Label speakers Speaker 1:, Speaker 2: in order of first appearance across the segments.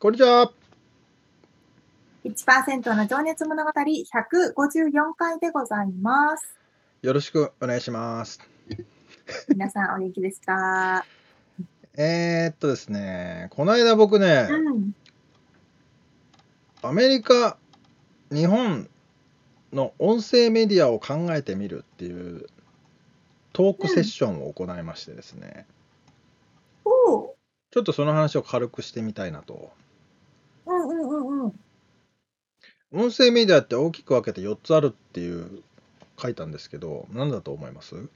Speaker 1: こんにちは。
Speaker 2: 1%の情熱物語154回でございます。
Speaker 1: よろしくお願いします。
Speaker 2: 皆さんお元気ですか？
Speaker 1: えーっとですね、この間僕ね、うん、アメリカ、日本の音声メディアを考えてみるっていうトークセッションを行いましてですね。
Speaker 2: うん
Speaker 1: ちょっとその話を軽くしてみたいなと。
Speaker 2: うんうんうんうん。
Speaker 1: 音声メディアって大きく分けて4つあるっていう書いたんですけど、何だと思います？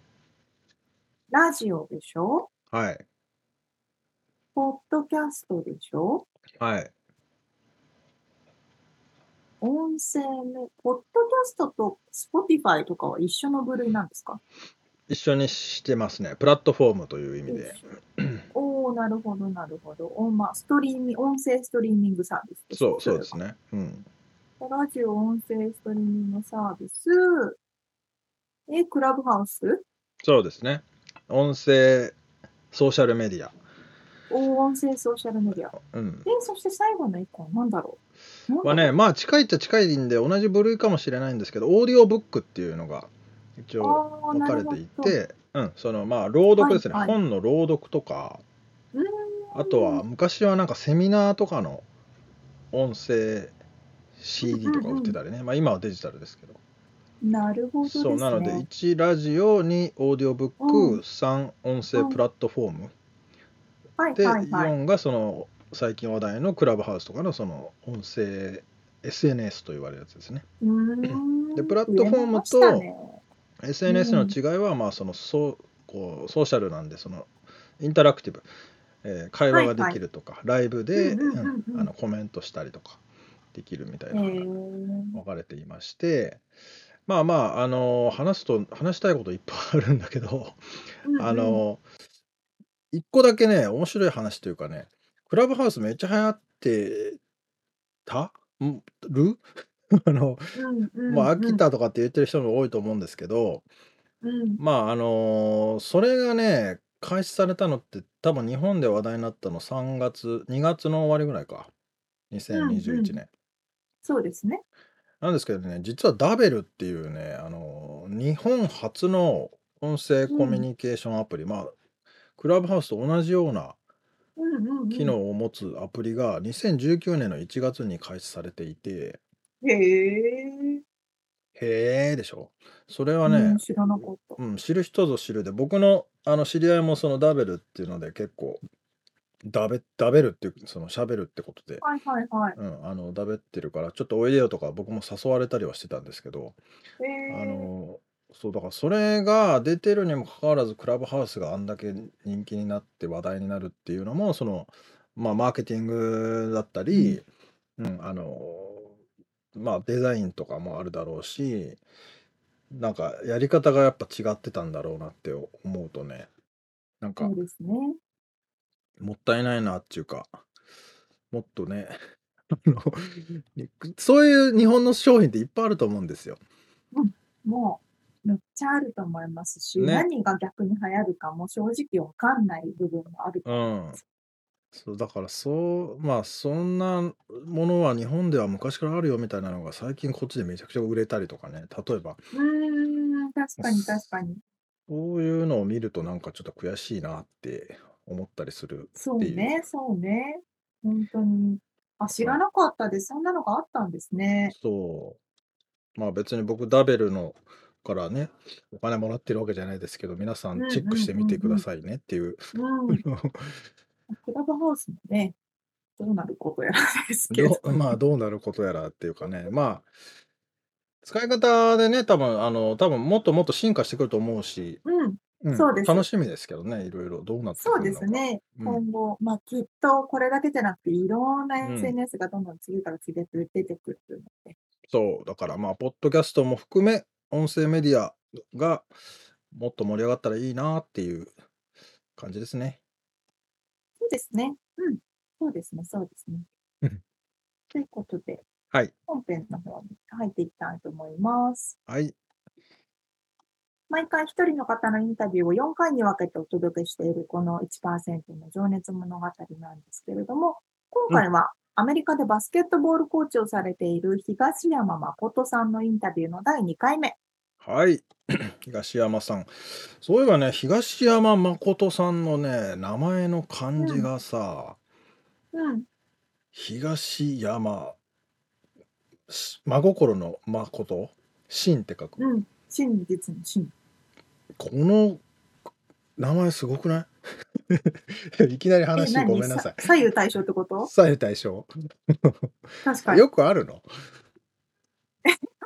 Speaker 2: ラジオでしょ？
Speaker 1: はい。
Speaker 2: ポッドキャストでしょ？
Speaker 1: はい。
Speaker 2: 音声メ、ポッドキャストと Spotify とかは一緒の部類なんですか？
Speaker 1: 一緒にしてますね。プラットフォームという意味で。
Speaker 2: なるほど、なるほど。おまあ、ストリーミ音声ストリーミングサービス
Speaker 1: そう、そうですね。うん。
Speaker 2: ラジオ音声ストリーミングサービス。え、クラブハウス？
Speaker 1: そうですね。音声ソーシャルメディア。
Speaker 2: お音声ソーシャルメディア。
Speaker 1: うん。
Speaker 2: で、そして最後の一個は？何だろ
Speaker 1: う？はね、まあ近いっちゃ近いんで同じ部類かもしれないんですけど、オーディオブックっていうのが一応分かれていて、うん、そのまあ朗読ですね、はいはい、本の朗読とか、あとは昔はなんかセミナーとかの音声 CD とか売ってたりね、まあ今はデジタルですけど。
Speaker 2: なるほど、ね、
Speaker 1: そうなので1ラジオ2オーディオブック、うん、3音声プラットフォーム、
Speaker 2: うん、
Speaker 1: で、
Speaker 2: はい。はい。はい、
Speaker 1: 4がその最近話題のクラブハウスとかのその音声 SNS と言われるやつですね。でプラットフォームと SNS の違いは、まあそのソこうソーシャルなんでそのインタラクティブ、えー、会話ができるとか、はいはい、ライブで、コメントしたりとかできるみたいな分かれていまして、まあまああの話すと話したいこといっぱいあるんだけど、うんうん、あの一個だけね面白い話というかねクラブハウスめっちゃ流行ってた？る？あの、うんまあ、飽きたとかって言ってる人も多いと思うんですけど、
Speaker 2: うん。
Speaker 1: まあ、あの、それがね、開始されたのって多分日本で話題になったの3月、2月の終わりぐらいか。2021年。
Speaker 2: そうですね。
Speaker 1: なんですけどね、実はダベルっていうね、あの、日本初の音声コミュニケーションアプリ、まあ、クラブハウスと同じような機能を持つアプリが2019年の1月に開始されていて、
Speaker 2: へえ。
Speaker 1: へえでしょ？それは
Speaker 2: う
Speaker 1: ね、
Speaker 2: ん、知らなかった。
Speaker 1: うん、知る人ぞ知るで、僕のあの知り合いもそのダベルっていうので結構、ダベ、ダベルっていう、その喋るってことで、
Speaker 2: はいはいはい。
Speaker 1: うん、あの、ダベってるから、ちょっとおいでよとか僕も誘われたりはしてたんですけど、あ
Speaker 2: へえ。
Speaker 1: の、そう、だからそれが出てるにもかかわらず、クラブハウスがあんだけ人気になって話題になるっていうのも、その、まあ、マーケティングだった
Speaker 2: うん。
Speaker 1: り、うん、あの、まあデザインとかもあるだろうし、なんかやり方がやっぱ違ってたんだろうなって思うとね、なんか
Speaker 2: そうですね。
Speaker 1: もったいないなっていうか、もっとね、そういう日本の商品っていっぱいあると思うんですよ。
Speaker 2: うん、もうめっちゃあると思いますし、
Speaker 1: ね。
Speaker 2: 何が逆に流行るかも正直わかんない部分もあると思います。
Speaker 1: そう、だからそう、まあそんなものは日本では昔からあるよみたいなのが最近こっちでめちゃくちゃ売れたりとかね、例えば。
Speaker 2: うーん、確かに確かに。
Speaker 1: そういうのを見るとなんかちょっと悔しいなって思ったりする
Speaker 2: そう。ね、そうね。本当に。
Speaker 3: あ、知らなかったです。そんなのがあったんですね。
Speaker 1: そう。まあ別に僕ダベルのからね、お金もらってるわけじゃないですけど、皆さんチェックしてみてくださいねっていう。
Speaker 3: うん。クラブハウスもね、どうなることやらですけど。
Speaker 1: まあどうなることやらっていうかね、まあ、使い方でね、多分あの、多分もっともっと進化してくると思うし、
Speaker 3: うん。
Speaker 1: うん、そうです。楽しみですけどね、いろいろどうなってくる
Speaker 3: そうですね。うん、今後、まあきっとこれだけじゃなくて、いろんな SNS がどんどん次から次へと出てくるので。
Speaker 1: そう、だからまあ、ポッドキャストも含め、音声メディアがもっと盛り上がったらいいなっていう感じですね。
Speaker 3: ですね。うん。そうですね、そうですね。ということで、
Speaker 1: はい。
Speaker 3: 本編の方に入っていきたいと思います。
Speaker 1: はい。
Speaker 3: 毎回一人の方のインタビューを4回に分けてお届けしているこの1%の情熱物語なんですけれども、今回はアメリカでバスケットボールコーチをされている東山誠さんのインタビューの第2回目。
Speaker 1: はい。東山さん。そういえばね、東山誠さんのね、名前の漢字がさ、
Speaker 3: うん。
Speaker 1: 東山、真心の誠、真って書く。
Speaker 3: うん。真実の真。
Speaker 1: この名前すごくない？いきなり話ごめんなさい。
Speaker 3: 左右対称ってこと？
Speaker 1: 左右対称。
Speaker 3: 確かに。
Speaker 1: よくあるの？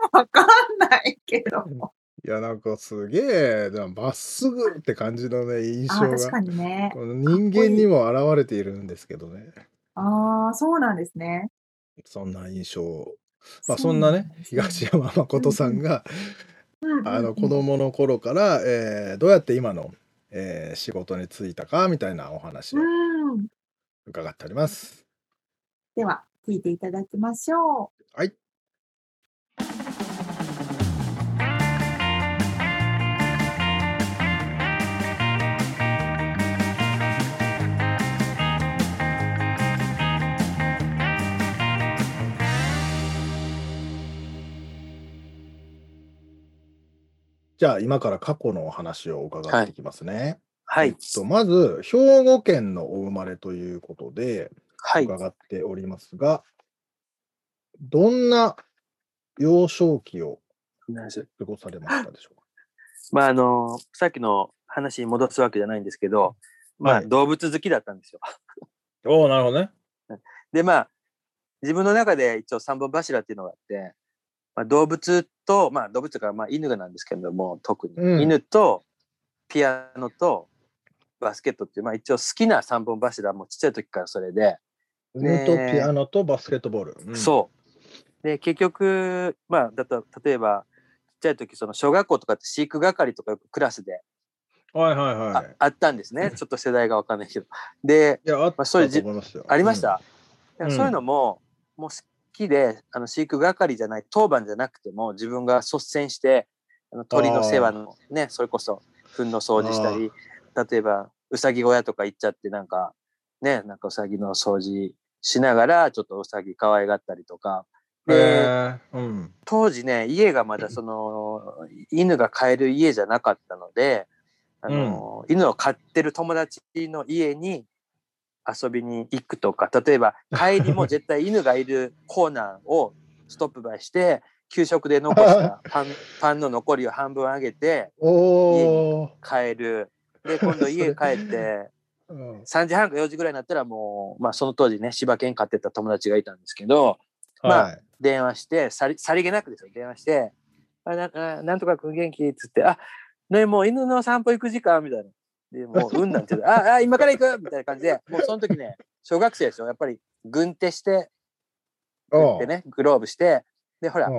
Speaker 3: わかんないけど。
Speaker 1: いや、なんかすげえ、まっすぐって感じのね、印象が。
Speaker 3: 確かにね。
Speaker 1: この人間にも現れているんですけどね。
Speaker 3: ああ、そうなんですね。
Speaker 1: そんな印象。まあそんなね、東山誠さんが、あの子供の頃から、えー、どうやって今の、えー、仕事に就いたかみたいなお話を伺っております。
Speaker 3: では聞いていただきましょ
Speaker 1: う。はい。じゃあ今から過去のお話を伺っていきますね。
Speaker 4: はい。えっ
Speaker 1: と、まず、兵庫県のお生まれということで、
Speaker 4: はい、
Speaker 1: 伺っておりますが、どんな幼少期を過ごされましたでしょうか？
Speaker 4: まあ、あの、さっきの話に戻すわけじゃないんですけど、まあ、動物好きだったんですよ。
Speaker 1: おおなるほどね。
Speaker 4: で、まあ、自分の中で一応三本柱っていうのがあって、まあ、動物と、まあ、動物がまあ犬なんですけれども特に、うん、犬とピアノとバスケットっていう、まあ、一応好きな三本柱もちっちゃい時からそれで。
Speaker 1: 犬とピアノとバスケットボール、
Speaker 4: うん、そう。で結局まあだと例えばちっちゃい時その小学校とかって飼育係とかよくクラスで
Speaker 1: はいはいはい、
Speaker 4: あったんですね。ちょっと世代が分かんないけど。で
Speaker 1: いやあ,、まあ、そういうじ
Speaker 4: ありました、うん、そういうのももうきであの飼育係じゃない当番じゃなくても自分が率先してあの鳥の世話のねそれこそ糞の掃除したり例えばうさぎ小屋とか行っちゃってなんかねなんかうさぎの掃除しながらちょっとうさぎ可愛がったりとか。
Speaker 1: で、うん、
Speaker 4: 当時ね家がまだその犬が飼える家じゃなかったのであの、うん、犬を飼ってる友達の家に遊びに行くとか例えば帰りも 絶対犬がいるコーナーをストップバイして給食で残した パンパンの残りを半分あげて家に帰る。で今度 家帰って3時半か4時ぐらいになったらもう、まあ、その当時ね柴犬飼ってた友達がいたんですけど、まあ、電話してさりさりげなくですよ電話して「あななんとかくん元気?」っつって「あねもう犬の散歩行く時間」みたいな。で、もう、うんなんて言うあ、あ、今から行く！みたいな感じで、もうその時ね、小学生ですよ。やっぱり、軍手して、軍手ね、グローブして、で、ほら、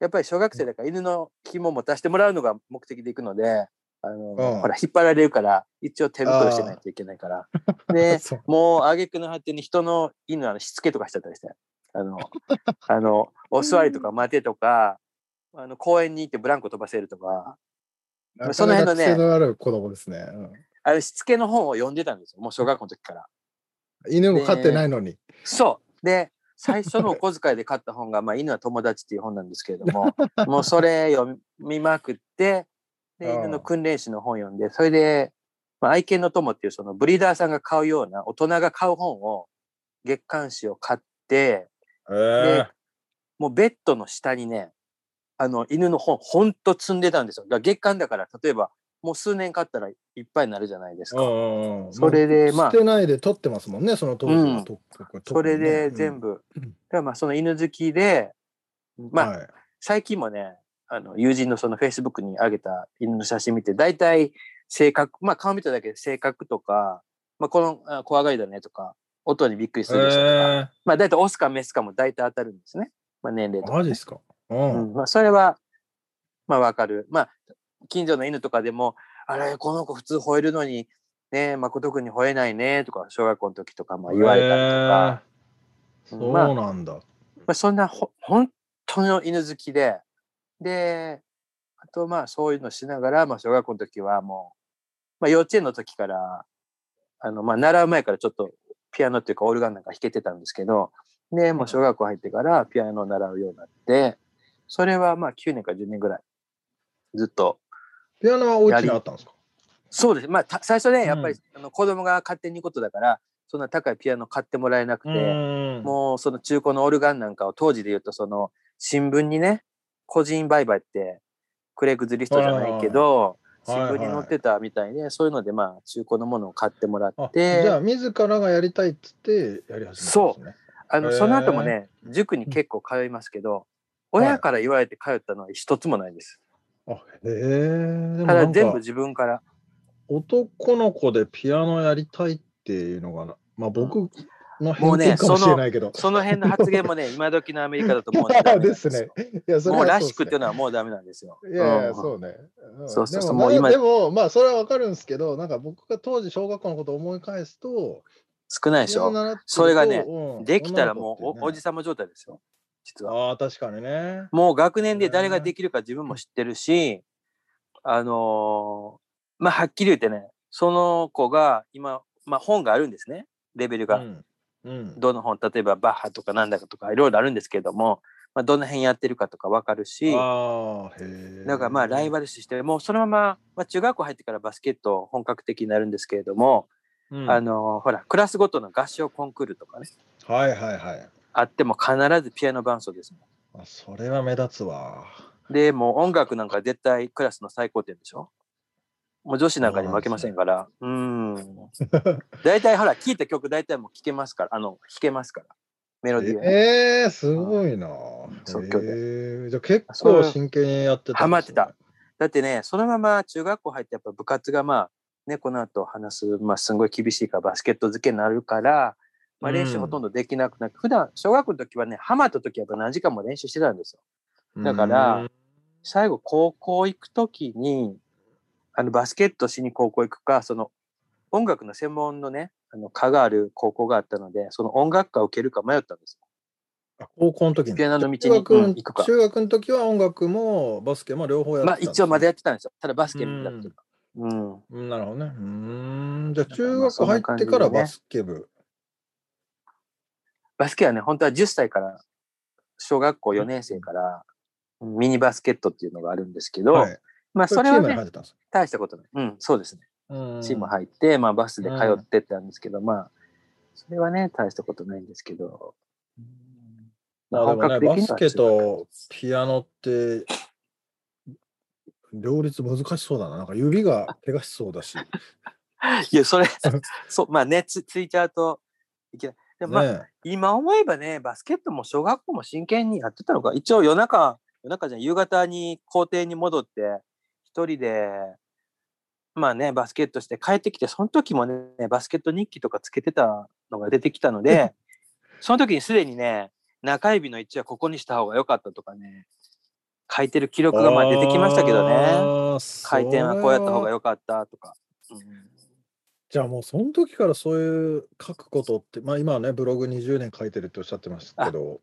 Speaker 4: やっぱり小学生だから犬の紐持たせてもらうのが目的で行くので、あの、ほら、引っ張られるから、一応手袋してないといけないから。で、もう、挙句の果てに人の犬、あの、しつけとかしちゃったりして、あの、あの、お座りとか待てとか、あの、公園に行ってブランコ飛ばせるとか、
Speaker 1: その辺のね、のある子供ですね。うん、
Speaker 4: あれ、しつけの本を読んでたんですよ。もう小学校の時から。
Speaker 1: 犬も飼ってないのに。
Speaker 4: そう。で、最初のお小遣いで買った本が、まあ、犬は友達っていう本なんですけれども、もうそれ読みまくって、で、犬の訓練士の本読んで、それで、まあ、愛犬の友っていうそのブリーダーさんが買うような大人が買う本を、月刊誌を買って、
Speaker 1: えー
Speaker 4: で、もうベッドの下にね、あの犬の本、ほんと積んでたんですよ。だから月間だから、例えば、もう数年飼ったらいっぱいになるじゃないですか。
Speaker 1: うんうんうん
Speaker 4: それでまあ
Speaker 1: 捨てないで取ってますもんね、その当時は。
Speaker 4: うんそれで全。部。だからまあその犬好きで、まあ、
Speaker 1: はい
Speaker 4: 最近もね、あの友人のそのフェイスブックに上げた犬の写真見て、大体性格、まあ顔見ただけで性格とか、まあこのあ怖がりだねとか、音にびっくりするでしょとか、
Speaker 1: え
Speaker 4: まあ大体オスかメスかも大体当たるんですね。まあ年齢
Speaker 1: ー、
Speaker 4: とか、ね。
Speaker 1: マジですか？う。
Speaker 4: うんん、まあそれは、まあわかる。まあ近所の犬とかでも、あれ、この子普通吠えるのに、ね、誠くんに吠えないねとか、小学校の時とかまあ言われたりとか、
Speaker 1: えーそう
Speaker 4: まあ
Speaker 1: なんだ。
Speaker 4: まあ、そんなほ本当の犬好きで、で、あとまあそういうのしながら、まあ小学校の時はもう、まあ幼稚園の時から、あのまあ習う前からちょっとピアノっていうかオルガンなんか弾けてたんですけど、で、もう小学校入ってからピアノを習うようになって、それはまあ9年か10年ぐらい、ずっと。
Speaker 1: ピアノはお家にあったんですか？
Speaker 4: そうです。まあた最初ね、やっぱり、
Speaker 1: う
Speaker 4: あの子供が勝手に行くことだから、そんな高いピアノ買ってもらえなくて、
Speaker 1: うん。
Speaker 4: もうその中古のオルガンなんかを当時で言うとその新聞にね個人売買ってクレグズリストじゃないけど新
Speaker 1: はいはい
Speaker 4: 聞に載ってたみたいでそういうのでまあ中古のものを買ってもら
Speaker 1: あ
Speaker 4: って
Speaker 1: じゃあ自らがやりたいっつってやり始めたんですね。へー
Speaker 4: あのその後もね塾に結構通いますけど親から言われて通ったのは一つもないです。
Speaker 1: あへえ。でも
Speaker 4: ただ全部自分から。
Speaker 1: 男の子でピアノやりたいっていうのがな、まあ僕の偏見かもしれないけど。
Speaker 4: その辺の発言もね 今時のアメリカだともうん
Speaker 1: ですね。いや、それ
Speaker 4: もうらしくっていうのはもうダメなんですよ。
Speaker 1: いやいや、
Speaker 4: うん
Speaker 1: そうね。ん
Speaker 4: そうそうそう
Speaker 1: でも
Speaker 4: 今
Speaker 1: でも、まあ、それはわかるんですけど、なんか僕が当時小学校のことを思い返すと、
Speaker 4: 少ないでしょ。それがね
Speaker 1: うん
Speaker 4: できたらもうおじさま状態ですよ。実は。
Speaker 1: ああ、確かにね。
Speaker 4: もう学年で誰ができるか自分も知ってるし、あのーまあはっきり言ってね、その子が今、まあ本があるんですね、レベルが。
Speaker 1: うん。うん。
Speaker 4: どの本、例えばバッハとかなんだかとかいろいろあるんですけれども、まあどの辺やってるかとかわかるし、
Speaker 1: ああ、へえ。
Speaker 4: だからまあライバル視して、もうそのまま、まあ中学校入ってからバスケット本格的になるんですけれども、
Speaker 1: うん
Speaker 4: あのーほら、クラスごとの合唱コンクールとかね、
Speaker 1: はいはいはい。
Speaker 4: あっても必ずピアノ伴奏ですもん。
Speaker 1: あそれは目立つわ。
Speaker 4: で、もう音楽なんか絶対クラスの最高点でしょ？もう女子なんかに負けませんから。うーん。大体ほら、聴いた曲大体もう聴けますから、あの、弾けますから。メロディーはね、
Speaker 1: ええー、すごいな。
Speaker 4: 即興で
Speaker 1: へえじゃあ結構真剣にやってたね、
Speaker 4: ハマってただってね、そのまま中学校入ってやっぱ部活がまあ、ね、この後話す、まあすごい厳しいからバスケット漬けになるから、まあ練習ほとんどできなくなって、普段小学校の時はね、ハマった時はやっぱ何時間も練習してたんですよ。だから
Speaker 1: うん
Speaker 4: 最後高校行く時にあのバスケットしに高校行くかその音楽の専門のねあの科がある高校があったのでその音楽科を受けるか迷ったんです
Speaker 1: あ高校の時に。
Speaker 4: ピアノの道に行くか
Speaker 1: 中学の時は音楽もバスケも両方やって
Speaker 4: まあ
Speaker 1: たんですね
Speaker 4: 一応まだやってたんですよただバスケになってるうん
Speaker 1: うんなるほどね。うーん。じゃあ中学入ってからバスケ部。
Speaker 4: バスケはね本当は10歳から小学校4年生からミニバスケットっていうのがあるんですけど、
Speaker 1: はい。
Speaker 4: まあ
Speaker 1: それ
Speaker 4: はね大したことないうんそうですね
Speaker 1: か
Speaker 4: チーム入って、まあ、バスで通ってったんですけど、まあ、それはね、大したことないんですけど。
Speaker 1: まあでもね、バスケとピアノって、両立難しそうだな。なんか指が怪我しそうだし。
Speaker 4: いや、それ、そう、まあね、つついちゃうといけない。でもまあ、
Speaker 1: ね
Speaker 4: 今思えばね、バスケットも小学校も真剣にやってたのか。一応夜中、夜中じゃん夕方に校庭に戻って、一人で、まあね、バスケットして帰ってきて、その時もね、バスケット日記とかつけてたのが出てきたので、その時にすでにね、中指の位置はここにした方が良かったとかね、書いてる記録がまあ出てきましたけどね。
Speaker 1: ね
Speaker 4: 回転はこうやった方が良かったとか。うん
Speaker 1: じゃあもうその時からそういう書くことって、まあ今はね、ブログ20年書いてるっておっしゃってましたけど、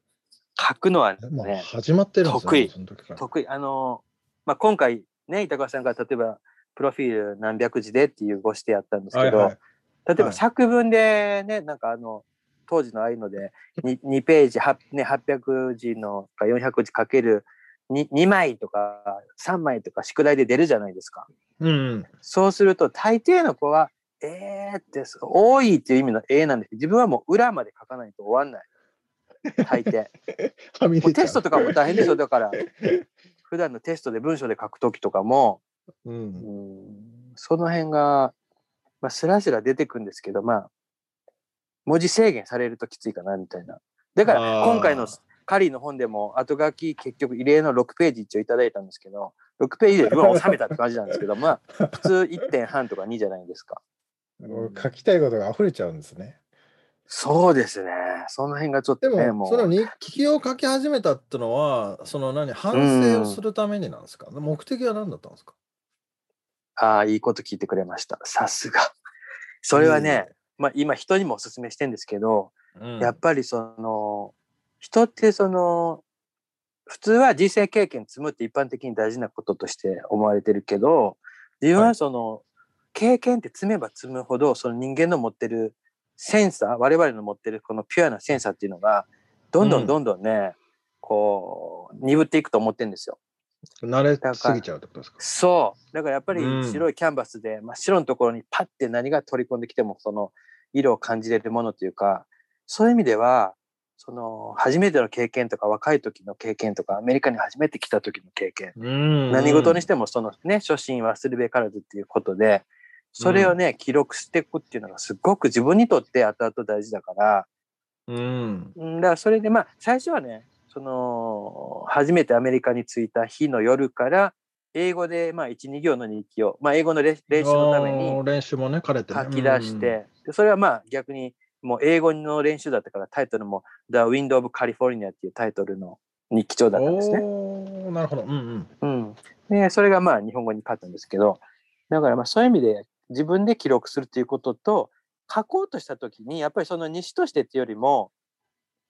Speaker 4: 書くのは
Speaker 1: もう
Speaker 4: ね、
Speaker 1: 始まってるんですよ
Speaker 4: 得意
Speaker 1: その時から。
Speaker 4: 得意。あの、まあ、今回ね、板川さんが例えば、プロフィール何百字でっていうご指定やったんですけど、
Speaker 1: はいはい
Speaker 4: 例えば
Speaker 1: はい
Speaker 4: 作文でね、なんかあの、当時のああいうので 2, 2ページ、はね、800字のか400字かける 2, 2枚とか3枚とか宿題で出るじゃないですか。
Speaker 1: うん。
Speaker 4: そうすると大抵の子は、えーって、多いっていう意味のえーなんです自分はもう裏まで書かないと終わんない。履いて。
Speaker 1: はみ出ちゃう
Speaker 4: もうテストとかも大変ですよ。だから、普段のテストで文章で書くときとかも、
Speaker 1: う。
Speaker 4: うんんその辺が、まあ、スラスラ出てくんですけど、まあ、文字制限されるときついかな、みたいな。だから、今回のカリーの本でも、後書き結局異例の6ページ一応いただいたんですけど、6ページで自分は収めたって感じなんですけど、まあ、普通1点半とか2じゃないですか。
Speaker 1: 書きたいことが溢れちゃうんですね。
Speaker 4: そうですね。その辺がちょっとね、
Speaker 1: でも、
Speaker 4: も
Speaker 1: その
Speaker 4: う。
Speaker 1: 日記を書き始めたってのは、その何、反省をするためになんですか、目的は何だったんですか？
Speaker 4: ああ、いいこと聞いてくれました。さすが。それはね、まあ今人にもお勧めしてんですけど、
Speaker 1: うん、
Speaker 4: やっぱりその、人ってその、普通は人生経験積むって一般的に大事なこととして思われてるけど、自分
Speaker 1: は
Speaker 4: はいその、経験って積めば積むほど、その人間の持ってるセンサー、我々の持ってるこのピュアなセンサーっていうのが、どんど
Speaker 1: うん
Speaker 4: んどんどんね、こう、鈍っていくと思ってるんですよ。
Speaker 1: 慣れすぎちゃうってことですか？
Speaker 4: そう。だからやっぱり
Speaker 1: うん
Speaker 4: 白いキャンバスで真っ白のところにパッて何が取り込んできてもその色を感じれるものというか、そういう意味では、その初めての経験とか若い時の経験とかアメリカに初めて来た時の経験、
Speaker 1: うん
Speaker 4: 何事にしてもそのね、初心忘るべからずっていうことで、それをね、記録していくっていうのがすごく自分にとって後々大事だから、
Speaker 1: うん。
Speaker 4: うんだからそれでまあ最初はねその初めてアメリカに着いた日の夜から英語でまあ12行の日記を、まあ、英語の練練習のため
Speaker 1: あ
Speaker 4: に
Speaker 1: ー練習もね。
Speaker 4: 書き出して、でそれはまあ逆にもう英語の練習だったからタイトルも「The Wind of California」っていうタイトルの日記帳だったんですね。
Speaker 1: なるほど。うんうん。
Speaker 4: うん、でそれがまあ日本語に変わったんですけどだからまあそういう意味で自分で記録するということと書こうとした時にやっぱりその西としてっていうよりも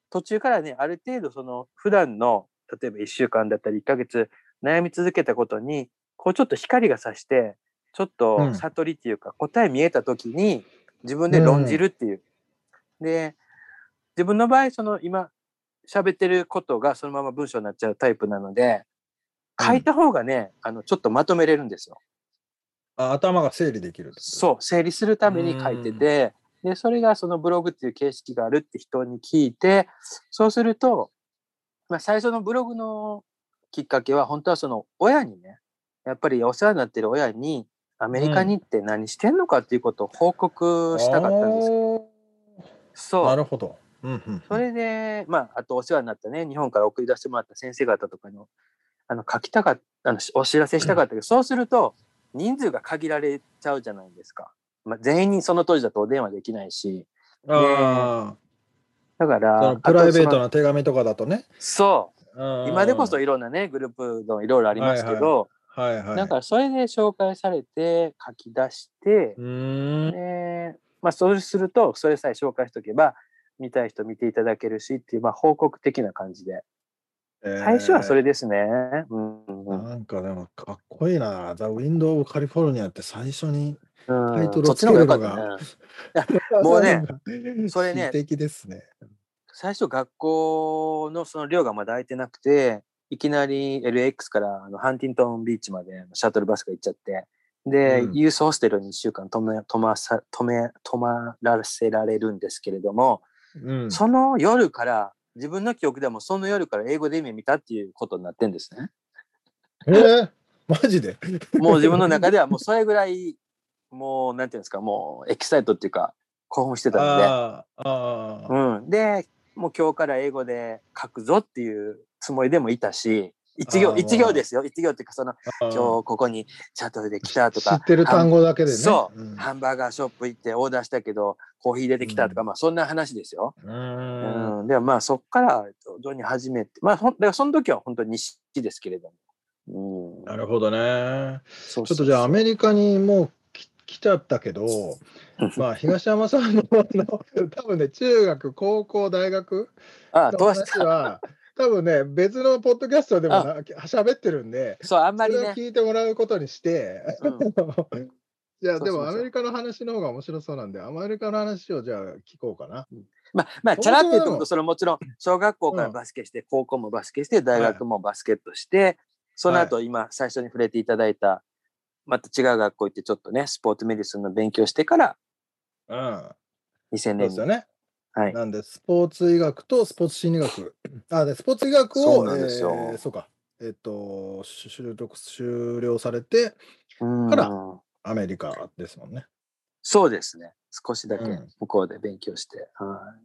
Speaker 4: 途中からねある程度その普段の例えば1週間だったり1ヶ月悩み続けたことにこうちょっと光がさしてちょっ
Speaker 1: う
Speaker 4: と
Speaker 1: ん
Speaker 4: 悟りっていうか答え見えた時に自分で論じるっていう。で自分の場合その今喋ってることがそのまま文章になっちゃうタイプなので書いた方がね、あのちょっとまとめれるんですよ。
Speaker 1: あ頭が整理できる
Speaker 4: そう整理するために書いててでそれがそのブログっていう形式があるって人に聞いてそうすると、まあ、最初のブログのきっかけは本当はその親にねやっぱりお世話になってる親にアメリカに行って何してんのかっていうことを報告したかったんですよ。
Speaker 1: おー
Speaker 4: そう。
Speaker 1: なるほど。うんうんうん。
Speaker 4: それで、まあ、あとお世話になったね、日本から送り出してもらった先生方とかの、あの、書きたかった、あの、お知らせしたかったけど、そうすると、人数が限られちゃうじゃないですか。まあ、全員にその当時だとお電話できないし、
Speaker 1: あ
Speaker 4: だから、
Speaker 1: のプライベートな手紙とかだとね。
Speaker 4: そう、今でこそ
Speaker 1: はい
Speaker 4: ろんなね、グループのいろいろありますけ
Speaker 1: はい
Speaker 4: ど、
Speaker 1: はいはい。
Speaker 4: なんかそれで紹介されて書き出して
Speaker 1: う、ーん。
Speaker 4: で、まあ、そうすると、それさえ紹介しておけば、見たい人見ていただけるしっていう、まあ、報告的な感じで。最初はそれですね。うんうんうん
Speaker 1: なんかでもかっこいいな。The Wind of California って最初に
Speaker 4: うん
Speaker 1: タイトルを
Speaker 4: そっちの方が良かったね。もうねそれね
Speaker 1: 素敵ですね。
Speaker 4: 最初学校のその寮がまだ空いてなくて、いきなり LX からあのハンティントンビーチまでシャトルバスが行っちゃって、で、
Speaker 1: うん
Speaker 4: ユースホステルに1週間泊め泊まさ泊め泊まらせられるんですけれども、
Speaker 1: うん。
Speaker 4: その夜から、自分の記憶でもその夜から英語で夢見たっていうことになってんですね。
Speaker 1: えー、マジで？
Speaker 4: もう自分の中ではもうそれぐらい、もうなんていうんですか、もうエキサイトっていうか興奮してたので、
Speaker 1: ああ、ああ。
Speaker 4: うん。で、もう今日から英語で書くぞっていうつもりでもいたし、一行、一行ですよ。一行っていうか、その、
Speaker 1: あ
Speaker 4: 今日ここにチャトルで来たとか、
Speaker 1: 知ってる単語だけでね。
Speaker 4: そう、
Speaker 1: ん
Speaker 4: ハンバーガーショップ行ってオーダーしたけど、コーヒー出てきたとか、
Speaker 1: うん
Speaker 4: まあそんな話ですよ。
Speaker 1: うーん。
Speaker 4: うん。で、まあそっから徐々に始めて、まあほん、だからその時は本当に西ですけれども。うん。
Speaker 1: なるほどね。
Speaker 4: そう
Speaker 1: ちょっとじゃあアメリカにもうき来ちゃったけど、まあ東山さんの多分ね中学高校大学
Speaker 4: あ、
Speaker 1: の
Speaker 4: どうし
Speaker 1: 話
Speaker 4: た
Speaker 1: は多分ね別のポッドキャストでもな喋ってるんで
Speaker 4: そう、あんま
Speaker 1: それを
Speaker 4: りね。
Speaker 1: 聞いてもらうことにして、
Speaker 4: うん。
Speaker 1: じゃあで
Speaker 4: そうそうそう。
Speaker 1: もアメリカの話の方が面白そうなんでアメリカの話をじゃあ聞こうかな。
Speaker 4: まあ、まあ、チャラって言うと
Speaker 1: そもそもでも。
Speaker 4: それもちろん、小学校からバスケして、高校もバスケして、大学もバスケットして、その後、今、最初に触れていただいた、また違う学校行って、ちょっとね、スポーツメディスンの勉強してから、
Speaker 1: うん、
Speaker 4: 2000
Speaker 1: そう
Speaker 4: 年に、
Speaker 1: ですよね。
Speaker 4: はい。
Speaker 1: なんで、スポーツ医学とスポーツ心理学。あ、で、スポーツ医学を、
Speaker 4: そうなんですよ
Speaker 1: えーそうか。えっ、と、修了修了されて、
Speaker 4: うん
Speaker 1: からアメリカですもんね。
Speaker 4: そうですね。少しだけ
Speaker 1: うん
Speaker 4: 向こうで勉強して。は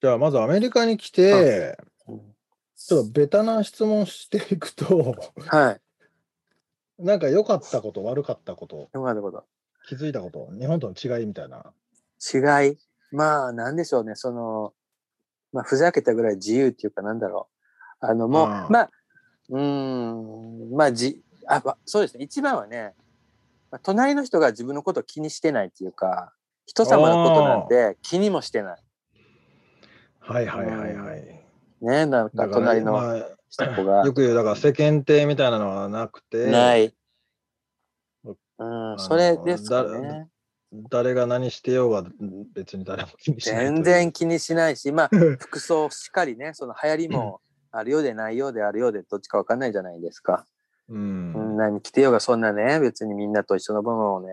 Speaker 1: じゃあ、まずアメリカに来て、ちょっとベタな質問していくと、
Speaker 4: はい。
Speaker 1: なんか良かったこと、悪かったこと、
Speaker 4: よかったこと。
Speaker 1: 気づいたこと、日本との違いみたいな。
Speaker 4: 違い？まあ、なんでしょうね。その、まあ、ふざけたぐらい自由っていうかなんだろう。あの、もう、まあ、うーん、まあ、じ、あ、まそうですね。一番はね、まあ、隣の人が自分のことを気にしてないっていうか、人様のことなんて気にもしてない。
Speaker 1: はいはいはいはい。
Speaker 4: ね、なんか隣の
Speaker 1: ま
Speaker 4: 人が
Speaker 1: あ、よく言う、だから世間体みたいなのはなくて、
Speaker 4: ない。
Speaker 1: う
Speaker 4: うん、それですかね。
Speaker 1: 誰が何してようが別に誰も気にしない。
Speaker 4: 全然気にしないし、まあ、服装しっかりね、その流行りもあるようでないようであるようで、どっちかわかんないじゃないですか。
Speaker 1: う
Speaker 4: うん
Speaker 1: ん。
Speaker 4: 何着てようがそんなね、別にみんなと一緒のものをね、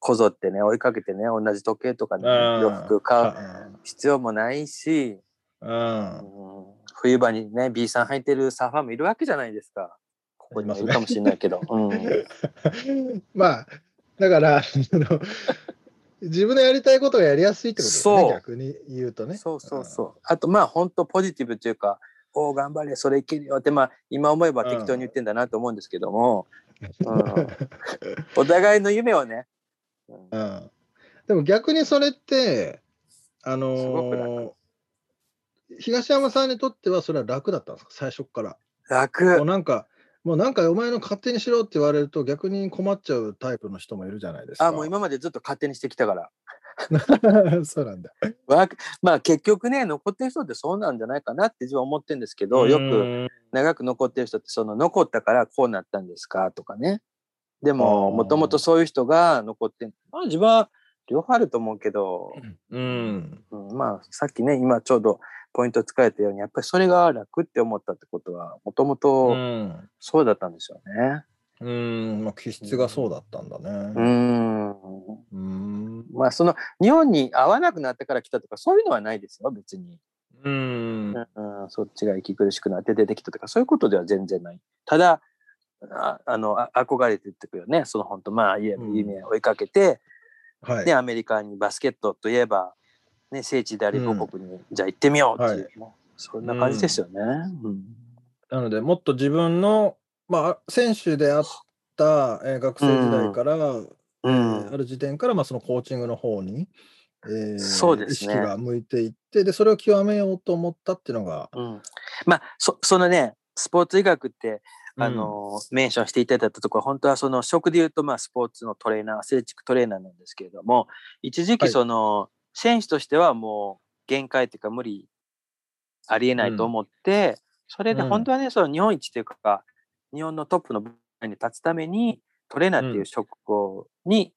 Speaker 4: こぞってね、追いかけてね、同じ時計とかね、
Speaker 1: うん
Speaker 4: 洋服買う
Speaker 1: あ
Speaker 4: 必要もないし、
Speaker 1: うん。
Speaker 4: うん冬場にね、B さん履いてるサーファーもいるわけじゃないですか。ここにもいるかもしれないけど。うん、
Speaker 1: まあ、だから、自分のやりたいことがやりやすいってことですね、逆に言うとね。
Speaker 4: そうそうそう。あと、まあ、本当ポジティブというか、おお、頑張れ、それいけるよって、まあ、今思えば適当に言ってんだなと思うんですけども、うんお互いの夢をね、うん
Speaker 1: うん。でも逆にそれって、あのー東山さんにとってはそれは楽だったんですか、最初から。
Speaker 4: 楽。
Speaker 1: なんか、もうなんかお前の勝手にしろって言われると逆に困っちゃうタイプの人もいるじゃないですか。
Speaker 4: あ、もう今までずっと勝手にしてきたから。
Speaker 1: そうなんだ。
Speaker 4: わまあ結局ね残ってる人ってそうなんじゃないかなって自分は思ってるんですけどよく長く残ってる人ってその残ったからこうなったんですか？とかねでももともとそういう人が残ってんまあ自分は両方あると思うけど、
Speaker 1: うん。
Speaker 4: うん、まあさっきね今ちょうどポイント使えたようにやっぱりそれが楽って思ったってことはもとも
Speaker 1: う
Speaker 4: と
Speaker 1: ん。
Speaker 4: そうだったんでしょうね。
Speaker 1: うん。まあ、気質がそうだったんだ
Speaker 4: う
Speaker 1: ね。
Speaker 4: ん
Speaker 1: うん。
Speaker 4: まあその日本に合わなくなったから来たとかそういうのはないですよ別に。
Speaker 1: うん。
Speaker 4: うん、そっちが息苦しくなって出てきたとかそういうことでは全然ない。ただああのあ憧れてってくよねその本当まあ夢を追いかけて、
Speaker 1: はい。
Speaker 4: ねアメリカにバスケットといえば、ね、聖地であり
Speaker 1: うん。
Speaker 4: 母国に、じゃあ行ってみようっていう、
Speaker 1: はい。
Speaker 4: そんな感じですよね。うん。
Speaker 1: なので、もっと自分の、まあ、選手であった、えー学生時代から、
Speaker 4: うん。
Speaker 1: えーある時点から、まあ、そのコーチングの方に、えー
Speaker 4: そうですね。
Speaker 1: 意識が向いていってで、それを極めようと思ったっていうのが、
Speaker 4: うん。まあそそのねスポーツ医学ってあの、メンションしていただいたところ本当はその職で言うとまあスポーツのトレーナーアスレチックトレーナーなんですけれども一時期
Speaker 1: はい。
Speaker 4: その、選手としてはもう限界っていうか無理ありえないと思って、それで
Speaker 1: うん。
Speaker 4: 本当はねその日本一というか日本のトップの舞台に立つためにトレーナーっていう職業に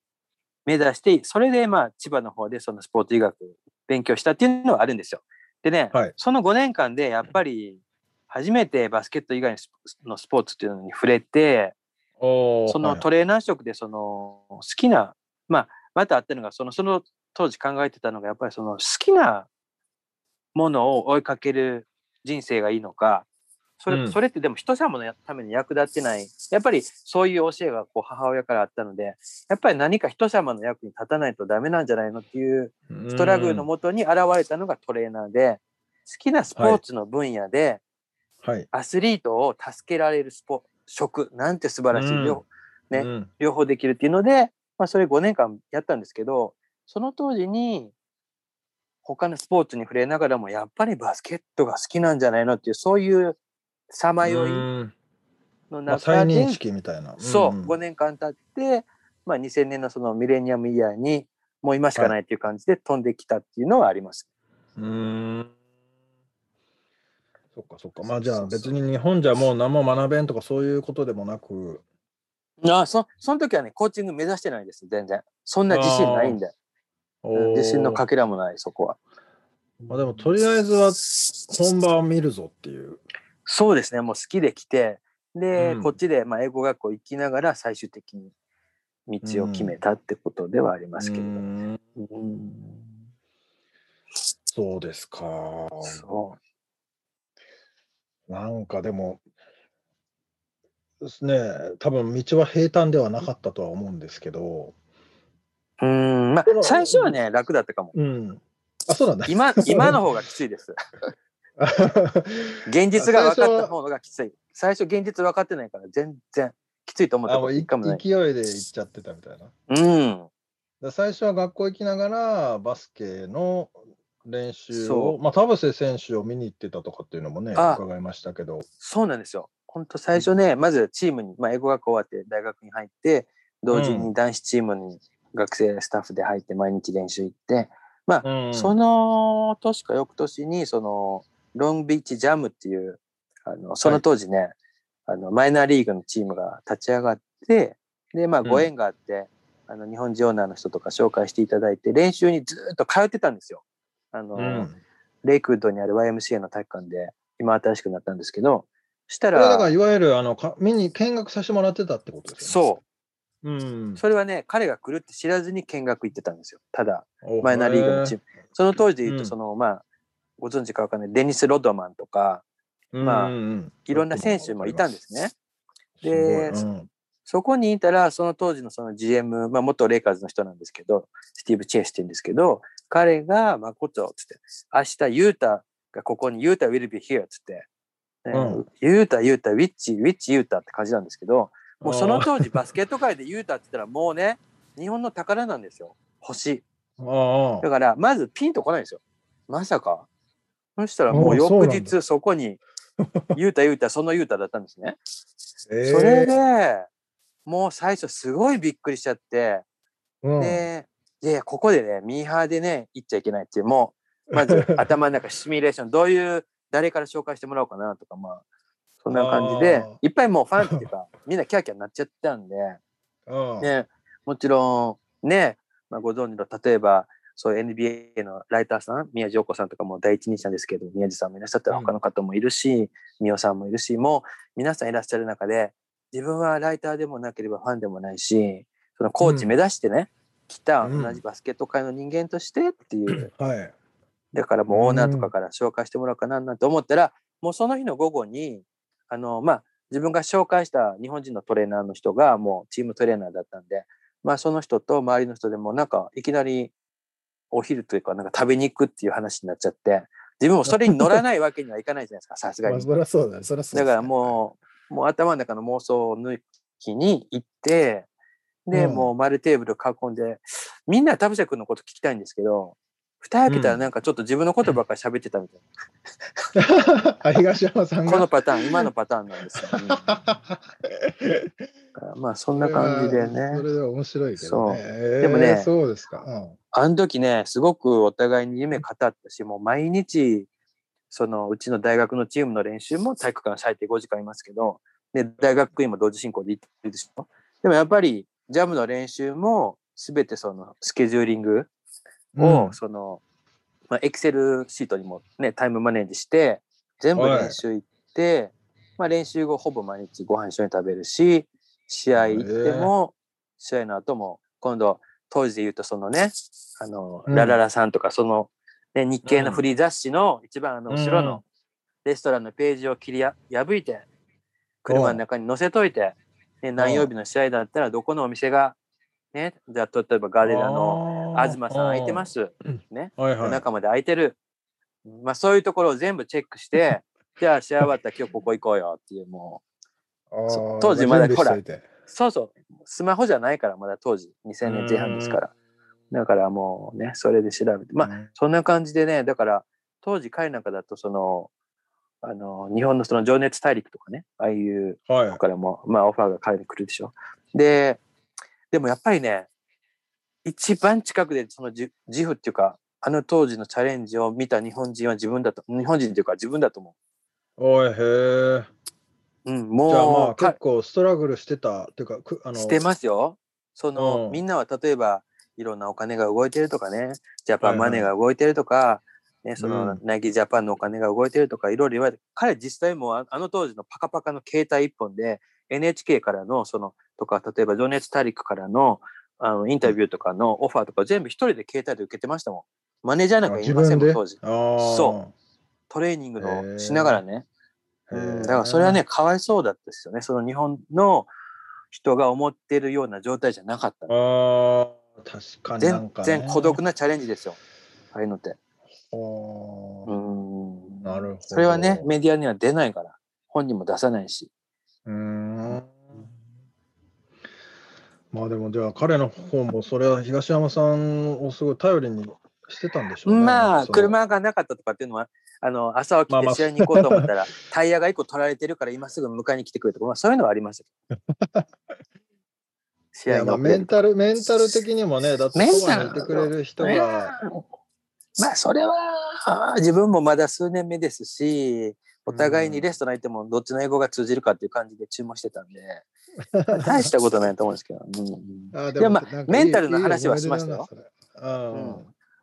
Speaker 4: 目指して、それでまあ千葉の方でそのスポーツ医学勉強したっていうのはあるんですよ。でね、
Speaker 1: はい。
Speaker 4: その5年間でやっぱり初めてバスケット以外のスポーツっていうのに触れて、その
Speaker 1: はい
Speaker 4: トレーナー職でその好きな、まあ、またあったのが、その、その当時考えてたのが、やっぱりその好きなものを追いかける人生がいいのか、それ,、
Speaker 1: うん。
Speaker 4: それってでも人様のために役立ってない。やっぱりそういう教えがこう母親からあったので、やっぱり何か人様の役に立たないとダメなんじゃないのっていうストラグルのもとに現れたのがトレーナーで、好きなスポーツの分野で、
Speaker 1: はい。
Speaker 4: アスリートを助けられるスポ職なんて素晴らしい、
Speaker 1: うん。
Speaker 4: 両ね
Speaker 1: うん。
Speaker 4: 両方できるっていうので、まあ、それ5年間やったんですけどその当時に他のスポーツに触れながらもやっぱりバスケットが好きなんじゃないのっていうそういうさまよい
Speaker 1: うん
Speaker 4: の
Speaker 1: まあ、
Speaker 4: 中で、
Speaker 1: 再認識みたいな。
Speaker 4: そう、
Speaker 1: ん
Speaker 4: 5年間経って、まあ、2000年のそのミレニアムイヤーにもう今しかないっていう感じで飛んできたっていうのはあります。
Speaker 1: うーん。そっかそっか。まあじゃあ別に日本じゃもう何も学べんとかそういうことでもなく、
Speaker 4: ああそその時はねコーチング目指してないです全然そんな自信ないんで、うん自信のかけらもないそこは。
Speaker 1: まあでもとりあえずは本場を見るぞっていう。
Speaker 4: そうですね、もう好きで来て、で、
Speaker 1: うん。
Speaker 4: こっちでまあ英語学校行きながら最終的に道を決めたってことではありますけれど。
Speaker 1: うーん。
Speaker 4: うん
Speaker 1: そうですか。
Speaker 4: そ
Speaker 1: なんかでも、ですね、多分道は平坦ではなかったとは思うんですけど、
Speaker 4: う。うん、まあ最初はね、楽だったかも。
Speaker 1: うん。あ、そうなんだ。
Speaker 4: 今、今の方がきついです。現実が分かった方がきつい。最初現実分かってないから全然きついと思った
Speaker 1: あ、
Speaker 4: こ
Speaker 1: も
Speaker 4: ない。
Speaker 1: 勢いで行っちゃってたみたいな。
Speaker 4: うん。
Speaker 1: だ最初は学校行きながらバスケの練習を、まあ、田臥選手を見に行ってたとかっていうのもね、
Speaker 4: あ
Speaker 1: 伺いましたけど。
Speaker 4: そうなんですよ。本当最初ね、まずチームに、まあ、英語学校終わって大学に入って、同時に男子チームに学生スタッフで入って毎日練習行って、まあ、
Speaker 1: うん
Speaker 4: その年か翌年に、その、ロングビーチジャムっていう、あの、その当時ね、あの、マイナーリーグのチームが立ち上がって、で、まあ、
Speaker 1: うん
Speaker 4: ご縁があって、あの、日本人オーナーの人とか紹介していただいて、練習にずーっと通ってたんですよ。あの、
Speaker 1: うん
Speaker 4: レイクウッドにある YMCA の体育館で、今新しくなったんですけど、した
Speaker 1: これだから
Speaker 4: ら、
Speaker 1: いわゆるあのか見に見学させてもらってたってことですよね。
Speaker 4: そう、
Speaker 1: う。うん。
Speaker 4: それはね、彼が来るって知らずに見学行ってたんですよ。ただ、
Speaker 1: お
Speaker 4: マイナーリーグのチーム。その当時で言うと、
Speaker 1: うん
Speaker 4: その、まあ、ご存知かわかんない、デニス・ロドマンとか、まあいろんな選手もいたんですね。で
Speaker 1: うん
Speaker 4: そこにいたら、その当時のその GM、まあ、元レイカーズの人なんですけど、スティーブ・チェイスって言うんですけど、彼が、まこと、つって、明日、ユータがここに、ユータ will be here, つって、ね
Speaker 1: うん
Speaker 4: ユータ、ユータ、ウィッチ、ウィッチ、ユータって感じなんですけど、もうその当時、バスケット界でユータって言ったら、もうね、日本の宝なんですよ。星。
Speaker 1: あ
Speaker 4: だから、まずピンとこないんですよ。まさか。そしたらもう翌日そこに、ユータ、ユータ、そのユータだったんですね。
Speaker 1: え
Speaker 4: それで、もう最初すごいびっくりしちゃって、
Speaker 1: うん
Speaker 4: で、いやいや、ここでね、ミーハーでね、行っちゃいけないっていう、もう、まず頭の中シミュレーション、どういう、誰から紹介してもらおうかなとか、まあ、そんな感じでいっぱいもうファンっていうか、みんなキャーキャーなっちゃったんで、
Speaker 1: うん。
Speaker 4: ね、もちろん、ね、まあ、ご存知の、例えば、そういう NBA のライターさん、宮地陽子さんとかも第一人者ですけど、宮地さんもいらっしゃったら
Speaker 1: うん。
Speaker 4: 他の方もいるし、美代さんもいるし、もう皆さんいらっしゃる中で、自分はライターでもなければファンでもないし、そのコーチ目指してね、来た
Speaker 1: うん。
Speaker 4: 同じバスケット界の人間としてっていう、
Speaker 1: はい。
Speaker 4: だからもうオーナーとかから紹介してもらおうかななんて思ったら、もうその日の午後に、あの、まあ、自分が紹介した日本人のトレーナーの人がもうチームトレーナーだったんで、まあその人と周りの人でもなんかいきなりお昼というかなんか食べに行くっていう話になっちゃって、自分もそれに乗らないわけにはいかないじゃないですか、さすが
Speaker 1: まあ、
Speaker 4: に。
Speaker 1: そだね。そそう
Speaker 4: だからもう、もう頭の中の妄想を抜きに行って、で、
Speaker 1: うん
Speaker 4: もう丸テーブル囲んで、みんな田臥君のこと聞きたいんですけど、蓋開けたらなんかちょっと自分のことばっかり喋ってたみたいな。
Speaker 1: あ東山さんが。
Speaker 4: このパターン、今のパターンなんですよ、うん まあそんな感じでね。
Speaker 1: それで面白いけどね。えー
Speaker 4: でもね
Speaker 1: そうですか。うん
Speaker 4: あの時ね、すごくお互いに夢語ったし、もう毎日、そのうちの大学のチームの練習も体育館最低5時間いますけど、で、大学院も同時進行で行ってるでしょ。でもやっぱり、ジャムの練習も全てそのスケジューリングを、
Speaker 1: うん。
Speaker 4: その、まあ、エクセルシートにもね、タイムマネージして、全部練習行って、まあ練習後ほぼ毎日ご飯一緒に食べるし、試合行っても、試合の後も、今度、当時で言うとそのね、あの、
Speaker 1: うん。
Speaker 4: ラララさんとか、その、ね、日系のフリー雑誌の一番あの後ろ
Speaker 1: うん。
Speaker 4: のレストランのページを切りや破いて、車の中に載せといて、ね、何曜日の試合だったらどこのお店が、ね、じゃあ例えばガーデラの東さん空いてま。す？ね。
Speaker 1: はいはい。
Speaker 4: 中まで空いてる。まあそういうところを全部チェックして、じゃあ試合終わったら今日ここ行こうよっていうもう当時まだ
Speaker 1: 準備しといて
Speaker 4: う、そうそう、スマホじゃないからまだ当時2000年前半ですから。だからもうね、それで調べて。まあ
Speaker 1: うん
Speaker 4: そんな感じでね、だから当時彼なんかだとその、あの、日本のその情熱大陸とかね、ああいう
Speaker 1: はい
Speaker 4: とこからも、まあ、オファーが彼に来るでしょ。で、でもやっぱりね、一番近くでその自自負っていうか、あの当時のチャレンジを見た日本人は自分だと、日本人っていうか自分だと思
Speaker 1: おいへえ。
Speaker 4: う。うん、もう、
Speaker 1: じゃあまあ
Speaker 4: か
Speaker 1: 結構ストラグルしてたっていうかくあの
Speaker 4: してますよ。その、
Speaker 1: うん
Speaker 4: みんなは例えば、いろんなお金が動いてるとかね、ジャパンマ
Speaker 1: はいはい
Speaker 4: ネーが動いてるとか、ね、その
Speaker 1: うん
Speaker 4: ナイキジャパンのお金が動いてるとか、いろいろ言われて、彼実際もあの当時のパカパカの携帯一本で、NHK からの、その、とか、例えば情熱大陸からの、あの、インタビューとかのオファーとか全部一人で携帯で受けてましたもマネージャーなんかいませんもん、当時。
Speaker 1: そ
Speaker 4: そう。トレーニングのしながらね。うん、だからそれはね、かわいそうだったですよね。その日本の人が思ってるような状態じゃなかった
Speaker 1: の。ああ、確かに
Speaker 4: ね、全然孤独なチャレンジですよ。ああいうのって。
Speaker 1: うん。なるほど。
Speaker 4: それはね、メディアには出ないから。本人も出さないし。
Speaker 1: うん。まあでもじゃあ彼の方もそれは東山さんをすごい頼りにしてたんでしょう
Speaker 4: ね。まあ車がなかったとかっていうのはあの朝起きて試合に行こうと思ったら、タイヤが1個取られてるから今すぐ迎えに来てくれとか、まあ、そういうのはありました
Speaker 1: 試合のメンタルメンタル的にもねだってそばにいてくれる人が。
Speaker 4: まあそれは自分もまだ数年目ですしお互いにレストラン行ってもどっちの英語が通じるかっていう感じで注文してたんで、大したことないと思うんですけど、うん、でもまあメンタルの話はしましたよ。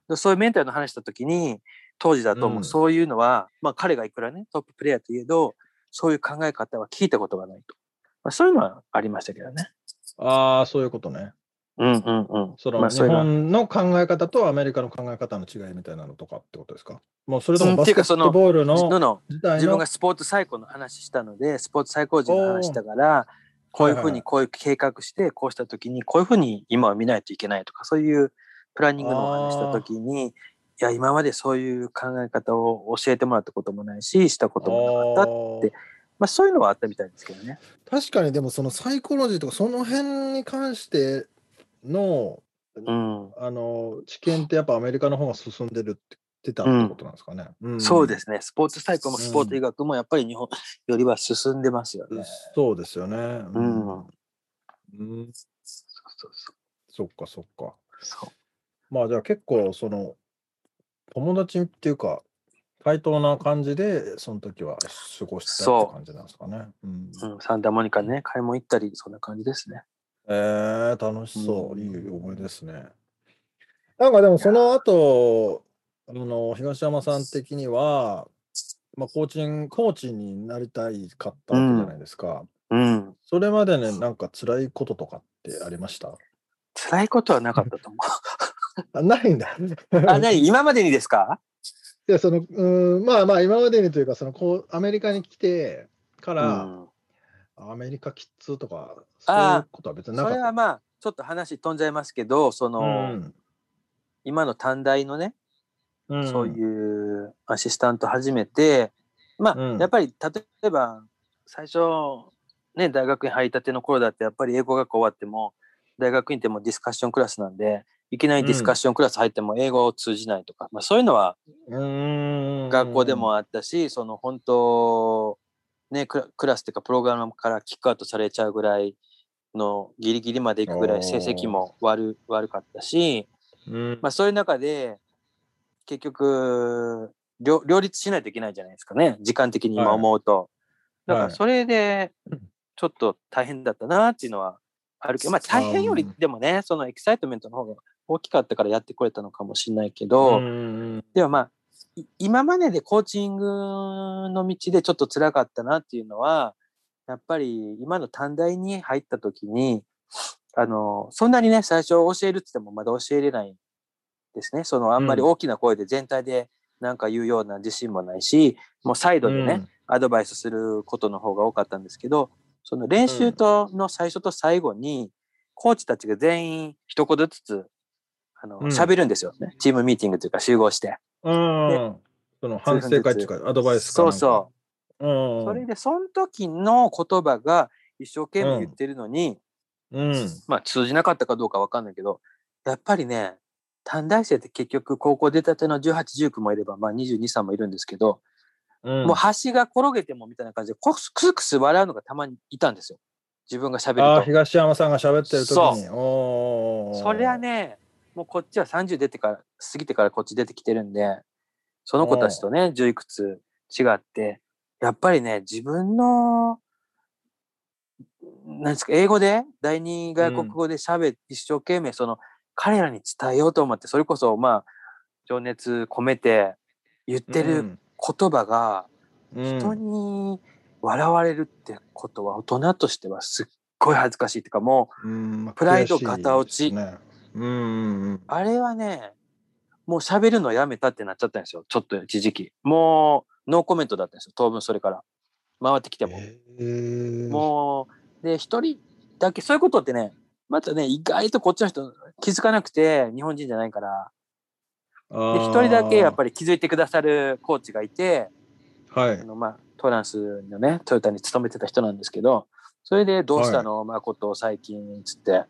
Speaker 4: うん、そういうメンタルの話した時に当時だともうそういうのは、うん、まあ彼がいくらねトッププレーヤーといえどそういう考え方は聞いたことがないと、まあ、そういうのはありましたけどね。
Speaker 1: ああそういうことね。
Speaker 4: うんうんうん。
Speaker 1: その、まあ、日本の考え方とアメリカの考え方の違いみたいなのとかってことですか？もうそれともバスケットボールの,、うん、の
Speaker 4: 自分がスポーツ最高の話したのでスポーツ最高時の話したからこういうふうにこういう計画してこうした時にこういうふうに今は見ないといけないとかそういうプランニングの話した時にいや今までそういう考え方を教えてもらったこともないししたこともなかったってまあ、そういうのはあったみたいですけどね。
Speaker 1: 確かにでもそのサイコロジーとかその辺に関しての、
Speaker 4: うん、
Speaker 1: あの知見ってやっぱアメリカの方が進んでるって言ってたってことなんですかね。
Speaker 4: うん、そうですね。スポーツサイコもスポーツ医学もやっぱり日本よりは進んでますよね。
Speaker 1: そうですよね。
Speaker 4: うん。うん、
Speaker 1: そうそうそう。そっかそっか。そうまあじゃあ結構その友達っていうか対等な感じでその時は過ごしたって感じなんですかね。
Speaker 4: ううん、サンダーモニカね買い物行ったりそんな感じですね。
Speaker 1: えー、楽しそう。いい思いですね。なんかでもその後、あの、東山さん的には、まあ、コーチンコーチになりたいかったわけじゃないですか。
Speaker 4: うん。
Speaker 1: それまでね、なんか辛いこととかってありました？
Speaker 4: 辛いことはなかったと思う。
Speaker 1: あないんだ。
Speaker 4: あ、何今までにですか？
Speaker 1: いや、その、うん、まあまあ、今までにというか、その、こう、アメリカに来てから、うんアメリカキッズとか、そういうことは別になかった。
Speaker 4: それはまあ、ちょっと話飛んじゃいますけど、その、うん、今の短大のね、うん、そういうアシスタント始めて、まあ、うん、やっぱり例えば最初ね大学に入りたての頃だってやっぱり英語学終わっても大学院ってもディスカッションクラスなんでいきなりディスカッションクラス入っても英語を通じないとか、まあ、そういうのは学校でもあったしその本当ねクラスっていうかプログラムからキックアウトされちゃうぐらいのギリギリまで行くぐらい成績も悪悪かったし、うん、まあ、そういう中で結局両両立しないといけないじゃないですかね時間的に今思うと、はい、だからそれでちょっと大変だったなっていうのはあるけど、まあ、大変よりでもねそのエキサイトメントの方が大きかったからやってこれたのかもしれないけど、うん、でもまあ今まででコーチングの道でちょっと辛かったなっていうのはやっぱり今の短大に入った時にあのそんなにね最初教えるって言ってもまだ教えれないですね。そのあんまり大きな声で全体でなんか言うような自信もないしもうサイドでね、うん、アドバイスすることの方が多かったんですけどその練習との最初と最後に、コーチたちが全員一言ずつあの喋、うん、るんですよね。チームミーティングというか集合して。
Speaker 1: うん、その反省会っていうかアドバイス
Speaker 4: そうそう。うん、それでその時の言葉が一生懸命言ってるのに、
Speaker 1: うん、
Speaker 4: まあ通じなかったかどうかわかんないけどやっぱりね短大生って結局高校出たての1819もいれば、まあ、2223もいるんですけど、うん、もう橋が転げてもみたいな感じでクスクスクス笑うのがたまにいたんですよ。自分が喋ると。あ
Speaker 1: 東山さんが喋ってる時に。
Speaker 4: そう。そりゃねもうこっちは30出てから過ぎてからこっち出てきてるんでその子たちとね十いくつ違ってやっぱりね自分のなんですか英語で第二外国語で喋って、一生懸命その彼らに伝えようと思ってそれこそまあ情熱込めて言ってる言葉が人に笑われるってことは大人としてはすっごい恥ずかしいっていうかもうプライドガタ落ち、
Speaker 1: うん、
Speaker 4: あれはねもう喋るのやめたってなっちゃったんですよ。ちょっと一時期。もう、ノーコメントだったんですよ。当分それから。回ってきても。もう、で、一人だけ、そういうことってね、またね、意外とこっちの人気づかなくて、日本人じゃないから。で、一人だけやっぱり気づいてくださるコーチがいて、
Speaker 1: はい。
Speaker 4: あの、まあ、トランスのね、トヨタに勤めてた人なんですけど、それで、どうしたの、はい、誠、最近、つって、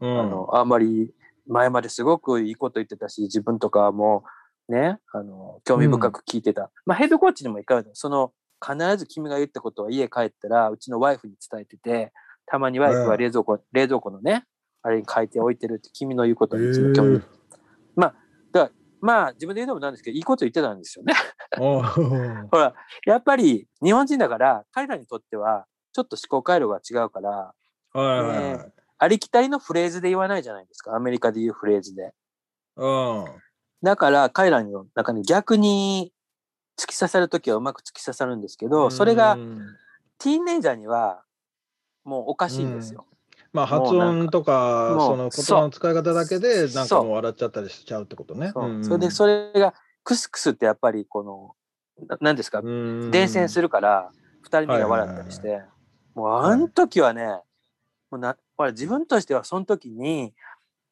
Speaker 4: うん、あの、あんまり、前まですごくいいこと言ってたし、自分とかも、ね、あの、興味深く聞いてた。うん、まあ、ヘッドコーチにもいかがその、必ず君が言ったことは家帰ったら、うちのワイフに伝えてて、たまにワイフは冷蔵庫、冷蔵庫のね、あれに書いておいてるって君の言うことにいつも興味。まあ、だまあ、自分で言うのもなんですけど、いいこと言ってたんですよね。ほら、やっぱり日本人だから、彼らにとっては、ちょっと思考回路が違うから、
Speaker 1: ね、
Speaker 4: ありきたりのフレーズで言わないじゃないですか。アメリカで言うフレーズで。
Speaker 1: うん。
Speaker 4: だから、彼らの中に逆に突き刺さるときはうまく突き刺さるんですけど、それが、ティーンネイジャーにはもうおかしいんですよ。
Speaker 1: まあ発音とかその言葉の使い方だけでなんかもう笑っちゃったりしちゃうってことね。
Speaker 4: それでそれがクスクスってやっぱりこの何ですか？伝染するから2人目が笑ったりして、もうあの時はね、もうなほら自分としてはその時に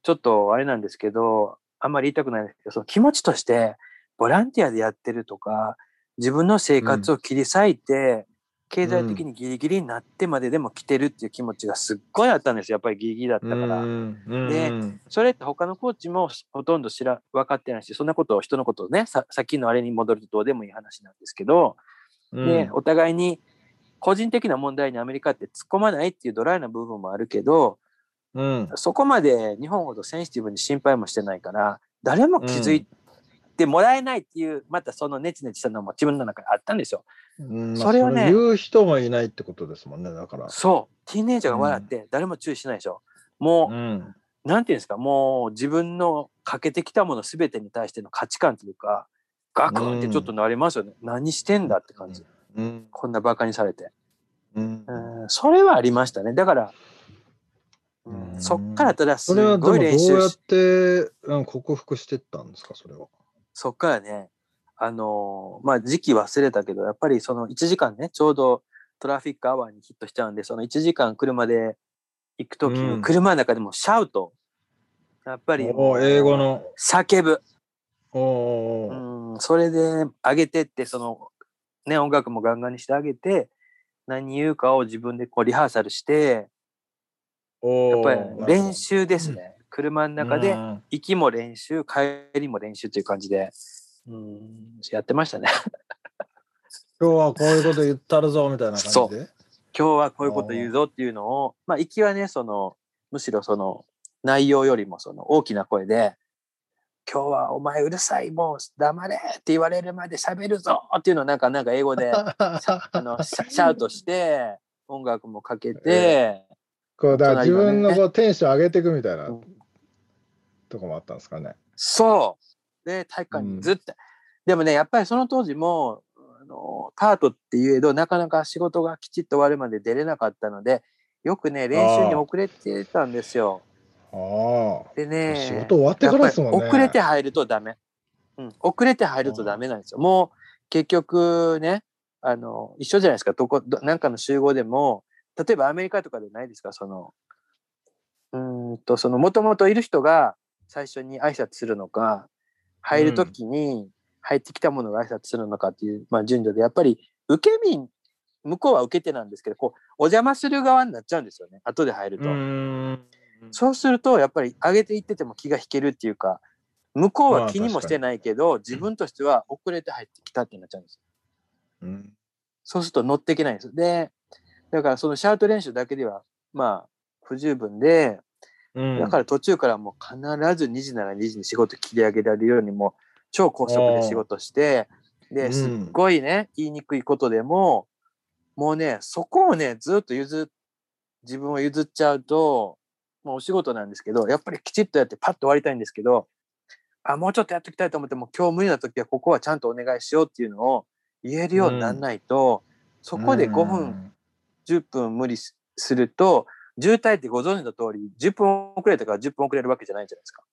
Speaker 4: ちょっとあれなんですけどあんまり言いたくないんですけどその気持ちとしてボランティアでやってるとか自分の生活を切り裂いて、経済的にギリギリになってまででも来てるっていう気持ちがすっごいあったんですよ。やっぱりギリギリだったから。で、それって他のコーチもほとんど知ら、分かってないし、そんなことを人のことをね、ささっきのあれに戻るとどうでもいい話なんですけど、で、お互いに個人的な問題にアメリカって突っ込まないっていうドライな部分もあるけど、
Speaker 1: うん、
Speaker 4: そこまで日本ほどセンシティブに心配もしてないから、誰も気づいてもらえないっていう、またそのネチネチしたのも自分の中にあったんですよ。
Speaker 1: それをね。言う人もいないってことですもんね、だから。
Speaker 4: そう。ティーネイジャーが笑って誰も注意しないでしょ。もう、うん、なんていうんですか、もう自分のかけてきたもの全てに対しての価値観というか、ガクンってちょっとなりますよね。うん、何してんだって感じ。
Speaker 1: うん、
Speaker 4: こんなバカにされて。
Speaker 1: うん、
Speaker 4: それはありましたね。だから、うん、そっからただすごい練習
Speaker 1: どうやって、うん、克服していったんですか、それは。
Speaker 4: そっからね、あのー、まあ、時期忘れたけど、やっぱりその1時間ね、ちょうどトラフィックアワーにヒットしちゃうんで、その1時間車で行くときに、車の中でもシャウト、やっぱり、
Speaker 1: 英語の。
Speaker 4: 叫ぶ。
Speaker 1: お
Speaker 4: うん、それで上げてって、その、ね、音楽もガンガンにしてあげて、何言うかを自分でこうリハーサルして、やっぱり練習ですね。車の中で行きも練習、帰りも練習という感じで、うん、やってましたね。
Speaker 1: 今日はこういうこと言ったるぞみたいな感じで？
Speaker 4: 今日はこういうこと言うぞっていうのを、まあ、行きはね、その、むしろその、内容よりもその大きな声で、今日はお前うるさい、もう黙れって言われるまで喋るぞっていうのをなんか、なんか英語であの シャウトして、音楽もかけて、えー、
Speaker 1: こうだ自分のこうテンション上げていくみたいなとこもあったんですかね。
Speaker 4: そう。で、体育館にずっと、うん、でもね、やっぱりその当時も、あのカートって言えど、なかなか仕事がきちっと終わるまで出れなかったので、よくね、練習に遅れてたんですよ。
Speaker 1: ああ。
Speaker 4: でね、
Speaker 1: 仕事終わってからですもんね。
Speaker 4: 遅れて入るとダメ。うん、遅れて入るとダメなんですよ。もう結局ね、あの、一緒じゃないですか。どこ、どなんかの集合でも、例えばアメリカとかでないですか、その、うんと、その、もともといる人が最初に挨拶するのか、入るときに入ってきたものが挨拶するのかっていう、まあ、順序で、やっぱり受け身、向こうは受け手なんですけど、こう、お邪魔する側になっちゃうんですよね、後で入ると。そうすると、やっぱり上げていってても気が引けるっていうか、向こうは気にもしてないけど、自分としては遅れて入ってきたってなっちゃうんです。
Speaker 1: うん、
Speaker 4: そうすると乗っていけないんです。で、だからそのシャート練習だけでは、まあ、不十分で、うん、だから途中からもう必ず2時なら2時に仕事切り上げられるようにも超高速で仕事して、で、すっごいね、言いにくいことでも、もうね、そこをね、ずっと譲自分を譲っちゃうと、もうお仕事なんですけど、やっぱりきちっとやってパッと終わりたいんですけど、あ、もうちょっとやっておきたいと思っても、今日無理な時はここはちゃんとお願いしようっていうのを言えるようにならないと、うん、そこで5分10分無理すると、渋滞ってご存知の通り、10分遅れたから10分遅れるわけじゃないじゃないですか。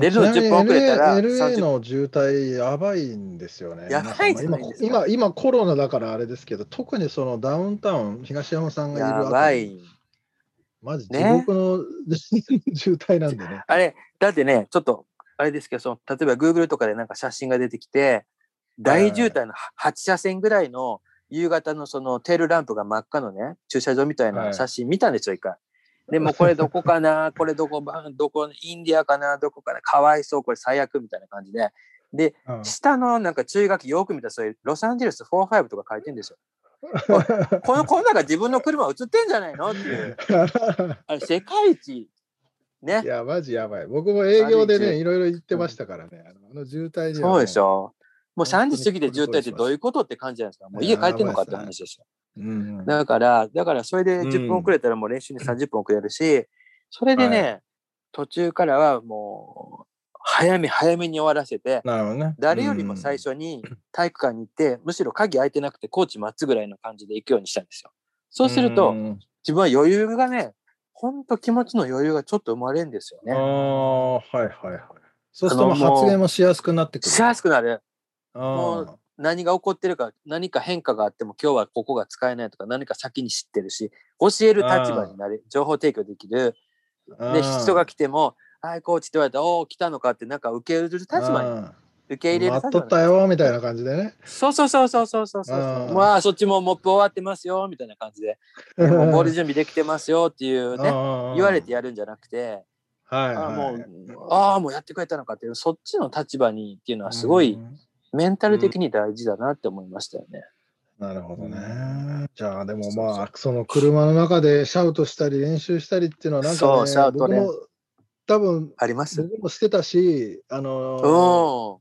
Speaker 4: 出るの10分遅れたら
Speaker 1: LA, LA の渋滞やばいんですよね。
Speaker 4: やばいですか
Speaker 1: 今今コロナだからあれですけど、特にそのダウンタウン、東山さんがいる
Speaker 4: やばい。
Speaker 1: マジ地獄の、ね、渋滞なんでね。
Speaker 4: あれ、だってね、ちょっと、あれですけど、その例えば Google とかでなんか写真が出てきて、大渋滞の8車線ぐらいの夕方のそのテールランプが真っ赤のね、駐車場みたいな写真見たんですよ、一回。でもこれどこかな これどこ、どこ、インディアかなどこかなかわいそう、これ最悪みたいな感じで。で、うん、下のなんか注意書きよく見たら、そういうロサンゼルス45とか書いてるんですよ。この、この中自分の車映ってんじゃないの？っていう。あれ、世界一。ね。
Speaker 1: いや、マジやばい。僕も営業でね、いろいろ言ってましたからね。あの渋滞に、
Speaker 4: ね、そうでしょ。もう3時過ぎで渋滞ってどういうことって感じじゃないですか。もう家帰ってんのかって話ですよ。うん、だから、だからそれで10分遅れたらもう練習に30分遅れるし、それでね、はい、途中からはもう、早め早めに終わらせて、
Speaker 1: ね、
Speaker 4: 誰よりも最初に体育館に行って、むしろ鍵開いてなくてコーチ待つぐらいの感じで行くようにしたんですよ。そうすると、自分は余裕がね、ほんと気持ちの余裕がちょっと生まれるんですよね。あ
Speaker 1: あ、はいはいはい。そうすると発言もしやすくなってくる。
Speaker 4: しやすくなる。もう何が起こってるか、何か変化があっても今日はここが使えないとか何か先に知ってるし、教える立場になる、情報提供できる。で、人が来ても、はい、コーチって言われたら、おお、来たのかって、なんか受け入れる立場に。受け入れる
Speaker 1: 立場。待っとったよ、みたいな感じでね。
Speaker 4: そうそうそうそうそうそうそう。まあ、そっちもモップ終わってますよ、みたいな感じで。もうボール準備できてますよっていうね、言われてやるんじゃなくて、
Speaker 1: はい、はい、
Speaker 4: あもう、ああ、もうやってくれたのかっていう、そっちの立場にっていうのはすごい、メンタル的に大事だなって思いましたよね。
Speaker 1: なるほどね。じゃあでもまあその車の中でシャウトしたり練習したりっていうのはなんか、ね、そうシャウトね。多分
Speaker 4: あります？
Speaker 1: 僕もしてたし、あの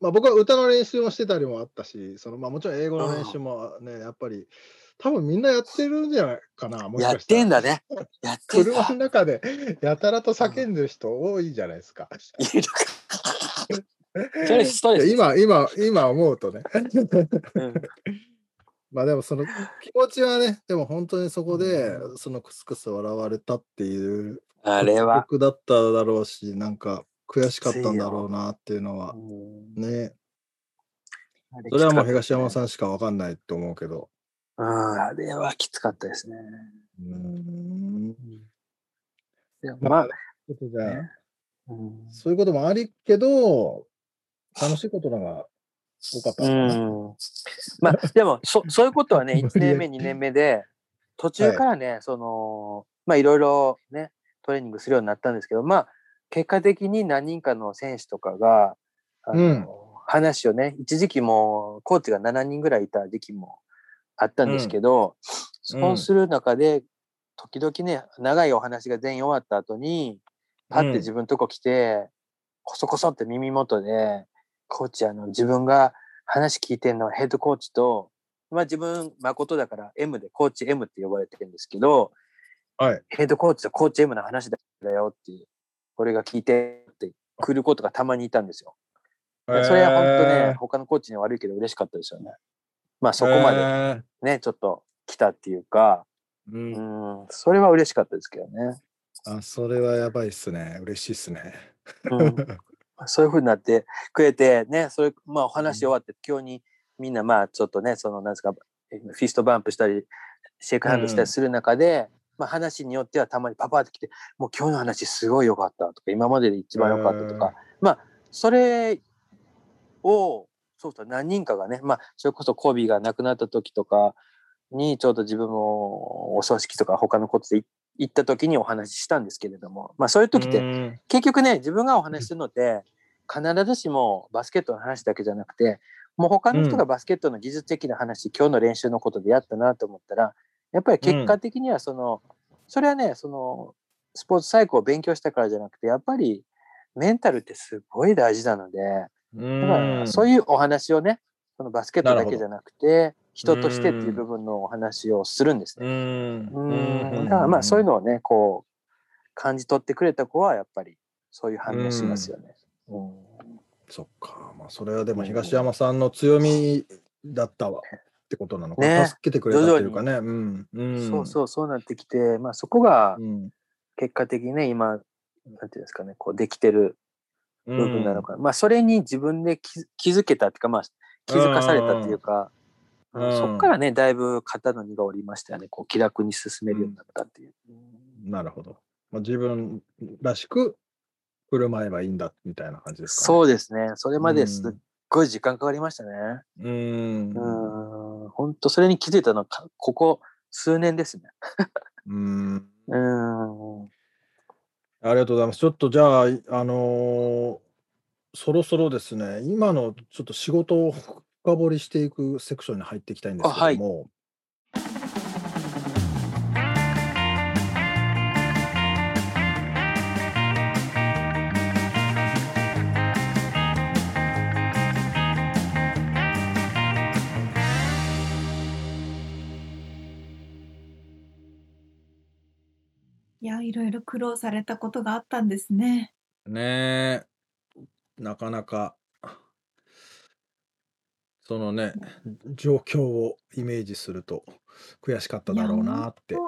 Speaker 1: ー、まあ、僕は歌の練習もしてたりもあったし、そのまあ、もちろん英語の練習もね、やっぱり多分みんなやってるんじゃないかな、
Speaker 4: もしかしたら。やってんだね。
Speaker 1: やって車の中でやたらと叫んでる人多いじゃないですか。
Speaker 4: それストレス。
Speaker 1: 今、今、今思うとね。うん、まあでもその気持ちはね、でも本当にそこで、そのクスクス笑われたっていう
Speaker 4: あれは。
Speaker 1: 僕だっただろうし、なんか悔しかったんだろうなっていうのは、ね。それはもう東山さんしかわかんないと思うけど。
Speaker 4: うん、あれはきつかったですね。うん。まあ、じゃあ、
Speaker 1: ね、そういうこともありけど、楽しいことのが多かったかな。
Speaker 4: まあ、でもそ、そういうことはね、1年目、2年目で、途中からね、はい、その、まあ、いろいろね、トレーニングするようになったんですけど、まあ、結果的に何人かの選手とかが、あの、うん、話をね、一時期もコーチが7人ぐらいいた時期もあったんですけど、うん、そうする中で、時々ね、長いお話が全員終わった後に、パッて自分のとこ来て、こそこそって耳元で、コーチ、あの、自分が話聞いてるのはヘッドコーチと、まあ自分、誠だから M で、コーチ M って呼ばれてるんですけど、
Speaker 1: はい。
Speaker 4: ヘッドコーチとコーチ M の話だよっていう、俺が聞いてって来ることがたまにいたんですよ。それは本当ね、他のコーチには悪いけど嬉しかったですよね。まあそこまでね、ちょっと来たっていうか、うん、うんそれは嬉しかったですけどね。
Speaker 1: あ、それはやばいっすね。嬉しいっすね。
Speaker 4: うん、そういうふうになってくれて、ね、それ、まあお話終わって、今日にみんなまあちょっとね、そのなんですか、 fist bump したり、 shake hand したりする中で、まあ、話によってはたまにパパって来て、もう今日の話すごい良かったとか、今までで一番良かったとか、まあ、それを、そうそう、何人かがね、まあ、それこそコビーが亡くなった時とかに、ちょうど自分もお葬式とか他のことで行った時にお話ししたんですけれども、まあ、そういう時って、結局ね、自分がお話しするのって、必ずしもバスケットの話だけじゃなくて、もう他の人がバスケットの技術的な話、今日の練習のことでやったなと思ったら、やっぱり結果的にはその、うん、それはね、その、スポーツサイクを勉強したからじゃなくて、やっぱりメンタルってすごい大事なので、だからそういうお話をね、そのバスケットだけじゃなくて、人としてっていう部分のお話をするんですね。うんだからまあそういうのをね、こう、感じ取ってくれた子はやっぱりそういう反応しますよね。うん、
Speaker 1: そっか。まあそれはでも東山さんの強みだったわ。ってことなのか、ね、助けてくれたっていうかね。うん
Speaker 4: うん、そうそう、そうなってきて、まあそこが結果的にね、今、なんていうんですかね、こうできてる部分なのかな、まあそれに自分で気気づけたっていうかまあ気づかされたっていうか、
Speaker 1: うん
Speaker 4: そっからねだいぶ肩の荷が下りましたよねこう気楽に進めるようになったっていう。
Speaker 1: なるほど。まあ、自分らしく振る舞えばいいんだみたいな感じですかね。
Speaker 4: そうですね。それまですっごい時間かかりましたね。
Speaker 1: う。うん。
Speaker 4: うん。本当それに気づいたのはかここ数年ですね。
Speaker 1: うん。
Speaker 4: うん。
Speaker 1: ありがとうございます。ちょっとじゃあ、あのーそろそろですね、今のちょっと仕事を深掘りしていくセクションに入っていきたいんですけども、
Speaker 3: いろいろ苦労されたことがあったんですね。
Speaker 1: ねえ、なかなか、そのね、状況をイメージすると悔しかっただろうなって。
Speaker 3: いや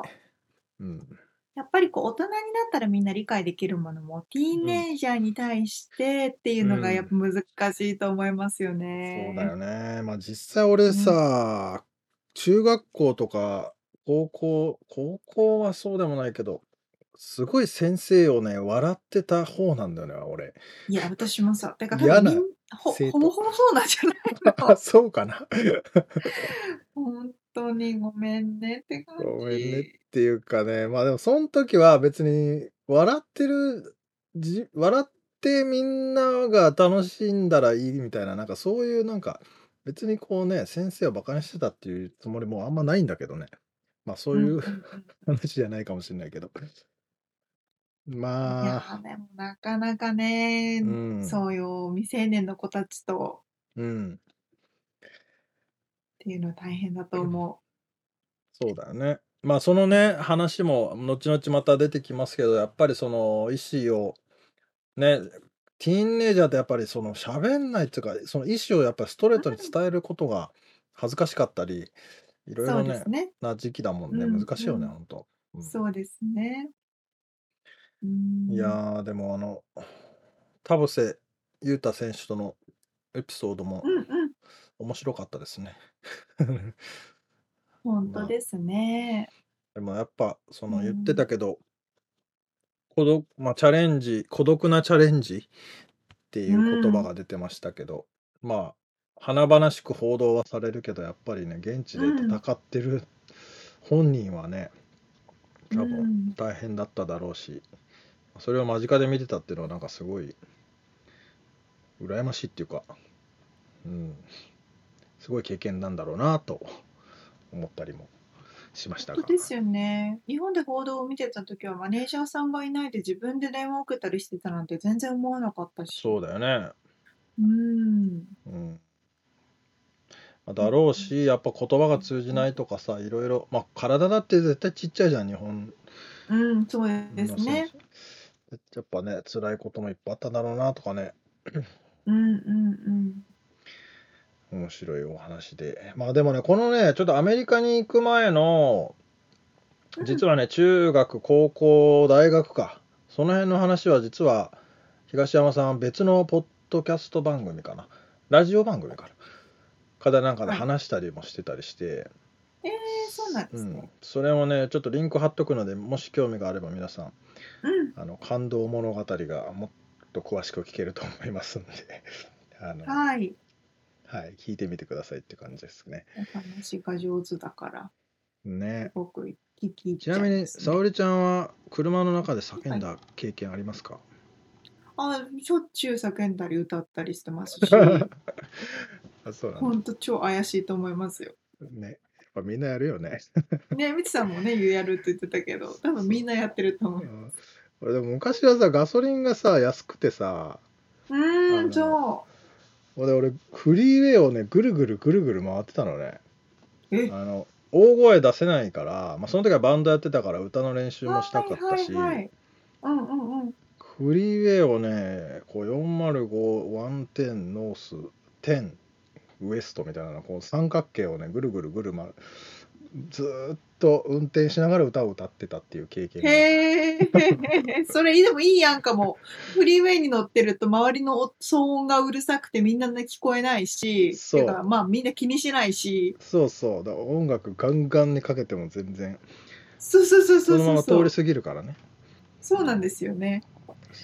Speaker 1: うん。
Speaker 3: やっぱりこう大人になったらみんな理解できるものも、ティーンネイジャーに対してっていうのがやっぱ難しいと思いますよね。
Speaker 1: そうだよね。まあ実際俺さ、中学校とか高校、高校はそうでもないけど、すごい先生をね、笑ってた方なんだよね、俺。
Speaker 3: いや、私もさ、てか
Speaker 1: 嫌な
Speaker 3: ほ
Speaker 1: 生徒
Speaker 3: ほぼほぼそうなんじゃない
Speaker 1: あ、そうかな？
Speaker 3: 本当にごめんねって感じ。
Speaker 1: ごめんねっていうかね、まあでもその時は別に笑ってる、じ笑ってみんなが楽しんだらいいみたいな、なんかそういうなんか、別にこうね、先生をバカにしてたっていうつもりもあんまないんだけどね。まあそういう 話じゃないかもしれないけど。
Speaker 3: い
Speaker 1: ま
Speaker 3: や
Speaker 1: あ、
Speaker 3: でもなかなかね、
Speaker 1: うん。
Speaker 3: そうよ未成年の子たちと。
Speaker 1: うん、
Speaker 3: っていうのは大変だと思
Speaker 1: そうだよね。まあそのね、話も後々また出てきますけど、やっぱりその意思を、ね、ティーンネイジャーってやっぱりその喋んないっていうか、その意思をやっぱりストレートに伝えることが恥ずかしかったり、いうろいろね
Speaker 3: そうです、ね。
Speaker 1: な時期だもんね、
Speaker 3: うん
Speaker 1: 難しいよね、
Speaker 3: うん。
Speaker 1: ほんと。うん。
Speaker 3: そうですねうん。
Speaker 1: いやー、でもあの、田臥勇太選手とのエピソードも
Speaker 3: うんうん。
Speaker 1: 面白かったですね。
Speaker 3: 本当ですね。
Speaker 1: でもやっぱその
Speaker 3: うん
Speaker 1: 言ってたけど、孤独まあチャレンジ孤独なチャレンジっていう言葉が出てましたけど、まあ華々しく報道はされるけどやっぱりね現地で戦ってる本人はね、多
Speaker 3: う
Speaker 1: 分
Speaker 3: ん。
Speaker 1: 大変だっただろうし、それを間近で見てたっていうのはなんかすごい羨ましいっていうか、うん、すごい経験なんだろうなと思ったりもしましたが
Speaker 3: 本当。ですよね日本で報道を見てた時はマネージャーさんがいないで自分で電話を受けたりしてたなんて全然思わなかったし
Speaker 1: そうだよね。
Speaker 3: うん
Speaker 1: うん。まあだろうし、やっぱ言葉が通じないとかさ、いろいろ、まあ体だって絶対ちっちゃいじゃん、日本
Speaker 3: うんそうですね
Speaker 1: 手。やっぱね、辛いこともいっぱいあったんだろうなとかね、
Speaker 3: うんうん
Speaker 1: 面白いお話で。まあでもね、このね、ちょっとアメリカに行く前の、
Speaker 3: うん。
Speaker 1: 実はね、中学、高校、大学か、その辺の話は実は、東山さん、別のポッドキャスト番組かな、ラジオ番組かな、かでなんかで
Speaker 3: はい。
Speaker 1: 話したりもしてたりして、
Speaker 3: えー、そうなんで
Speaker 1: うん。
Speaker 3: すね、
Speaker 1: それもね、ちょっとリンク貼っとくので、もし興味があれば皆さん、
Speaker 3: うん。
Speaker 1: あの感動物語がもっと詳しく聞けると思いますので、あのは
Speaker 3: はい。
Speaker 1: い、聞いてみてくださいって感じですね。
Speaker 3: お話が上手だから。
Speaker 1: ね。
Speaker 3: す。聞き入っ
Speaker 1: ちなみに、沙織ちゃんは車の中で叫んだ経験ありますか、
Speaker 3: あしょっちゅう叫んだり歌ったりしてますし。
Speaker 1: あそうなんだ。
Speaker 3: ほんと超怪しいと思いますよ。
Speaker 1: ね。ぱみんなやるよね。
Speaker 3: ねみつさんもね言うやるって言ってたけど多分みんなやってると思う。
Speaker 1: うん。俺でも昔はさ、ガソリンがさ、安くてさ、
Speaker 3: う
Speaker 1: あの
Speaker 3: ーんそ
Speaker 1: 俺、俺フリーウェイをね、ぐるぐるぐるぐる回ってたのね。あの大声出せないから、まあ、その時はバンドやってたから歌の練習もしたかったし、
Speaker 3: はいはいはい、うんうんうん。
Speaker 1: フリーウェイをねこう405-110ノース10ウエストみたいなのこう三角形をねぐるぐるぐる、ま、ずーっと運転しながら歌を歌ってたっていう経験が
Speaker 2: へえ、それでもいいやんかも。フリーウェイに乗ってると周りの騒音がうるさくてみんなね聞こえないし、
Speaker 1: そう
Speaker 2: てかまあみんな気にしないし、
Speaker 1: そうそうだから音楽ガンガンにかけても全然
Speaker 2: そうそうそう
Speaker 1: そ
Speaker 2: そうそ
Speaker 1: のまま通り。過ぎるからね
Speaker 2: そうなんですよね。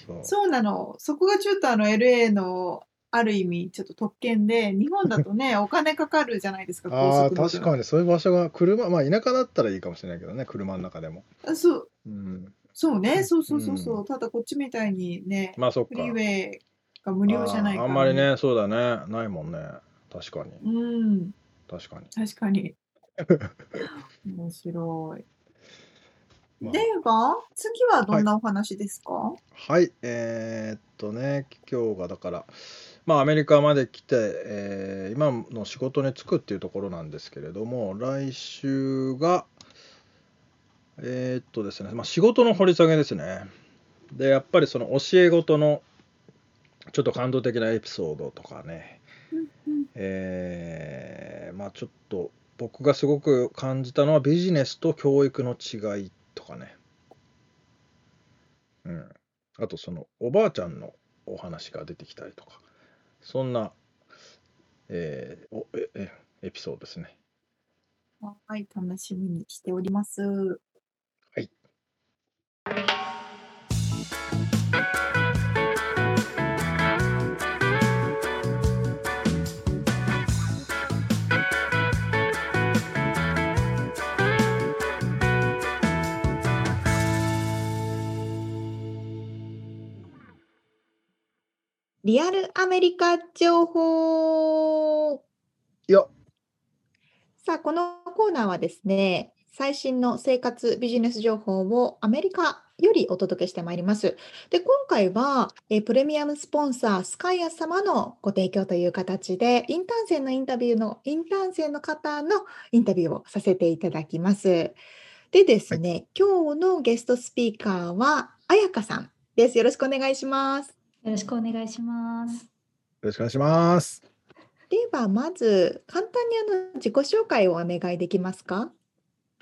Speaker 1: そう
Speaker 2: そうなの。そこがちょっとあの LA のある意味ちょっと特権で、日本だとね、お金かかるじゃないですか、
Speaker 1: ああ確かにそういう場所が車まあ田舎だったらいいかもしれないけどね車の中でも。
Speaker 2: あそう、
Speaker 1: うん。
Speaker 2: そうね、そうそうそうそう。
Speaker 1: う
Speaker 2: ただこっちみたいにね、
Speaker 1: まあそっか。
Speaker 2: フリーウェイが無料じゃないから、
Speaker 1: あーあんまり。ねそうだね。ないもんね。確かに。
Speaker 2: うん、
Speaker 1: 確かに、
Speaker 2: 確かに。面白い。
Speaker 1: まあ。
Speaker 2: では、次はどんなお話ですか、
Speaker 1: はい、えーっとね、今日がだから、まあ、アメリカまで来て、えー今の仕事に就くっていうところなんですけれども、来週が、えーっとですね、まあ、仕事の掘り下げですね。で、やっぱりその教え子のちょっと感動的なエピソードとかね、えーまあちょっと僕がすごく感じたのはビジネスと教育の違いとかね。うん。あとそのおばあちゃんのお話が出てきたりとか、そんな、えーおええエピソードですね。
Speaker 2: はい、楽しみにしております。リアルアメリカ情報
Speaker 1: いや、
Speaker 2: さあ、このコーナーはですね、最新の生活ビジネス情報をアメリカよりお届けしてまいります。で、今回は、えープレミアムスポンサースカイア様のご提供という形で、インターン生のインタビューの、インターン生の方のインタビューをさせていただきます。でですね、今日のゲストスピーカーは、あやかさんです。よろしくお願いします。
Speaker 5: よろしくお願いします。
Speaker 1: よろしくお願いします。
Speaker 2: では、まず、簡単にあの自己紹介をお願いできますか？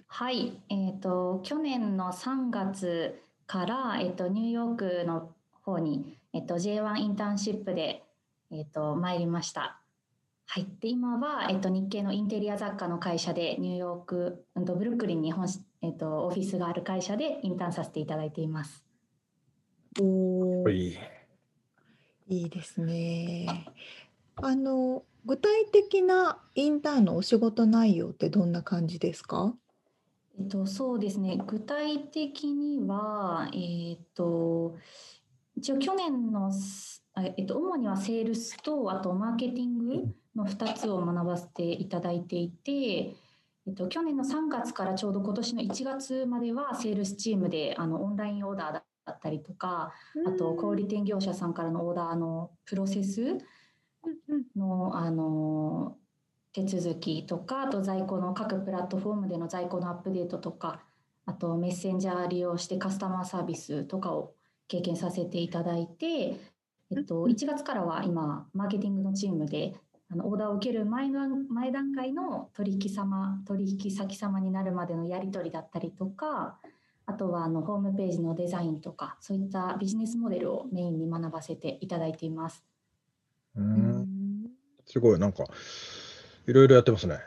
Speaker 5: はい、えっ、と去年の3月からえっ、とニューヨークの方にえっ、と J1 インターンシップでえっ、と参りました。はい、で今はえっ、と日系のインテリア雑貨の会社でニューヨークうんとブルックリンに本しえっ、とオフィスがある会社でインターンさせていただいています。
Speaker 2: おー
Speaker 1: い。
Speaker 2: いいですね。あの、具体的なインターンのお仕事内容ってどんな感じですか？
Speaker 5: えっと、そうですね。具体的には、えっと、一応去年のえっと、主にはセールスと、あとマーケティングの2つを学ばせていただいていて、えっと、去年の3月からちょうど今年の1月まではセールスチームであのオンラインオーダーだったりとか、あと小売店業者さんからのオーダーのプロセスのあの手続きとかあと在庫の各プラットフォームでの在庫のアップデートとかあとメッセンジャー利用してカスタマーサービスとかを経験させていただいて、えっと、
Speaker 2: うん
Speaker 5: 1月からは今マーケティングのチームであのオーダーを受ける前の前段階の取引様取引先様になるまでのやり取りだったりとかあとはあのホームページのデザインとかそういったビジネスモデルをメインに学ばせていただいています。
Speaker 1: う
Speaker 2: うん。ん
Speaker 1: すごい、なんか、いろいろやってますね。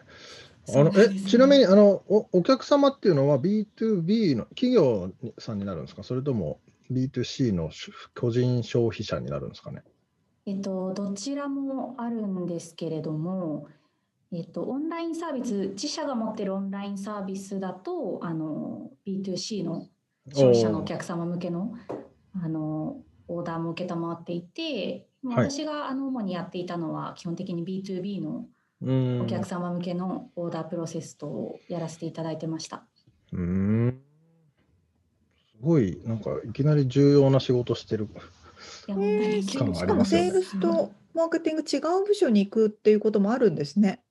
Speaker 1: あのえちなみにあのお、お客様っていうのは B2B の企業さんになるんですか？それとも B2C の個人消費者になるんですかね？
Speaker 5: えっと、どちらもあるんですけれども、えっと、オンラインサービス、自社が持ってるオンラインサービスだと、あの、B2C の消費者のお客様向けの、あの、オーダーも承っていて、
Speaker 1: はい
Speaker 5: 私があの主にやっていたのは、基本的に B2B の
Speaker 1: うん
Speaker 5: お客様向けのオーダープロセスとやらせていただいてました。
Speaker 1: うんすごい、なんかいきなり重要な仕事してる。
Speaker 5: いや、
Speaker 2: しかもセールスとマーケティング違う部署に行くっていうこともあるんですね。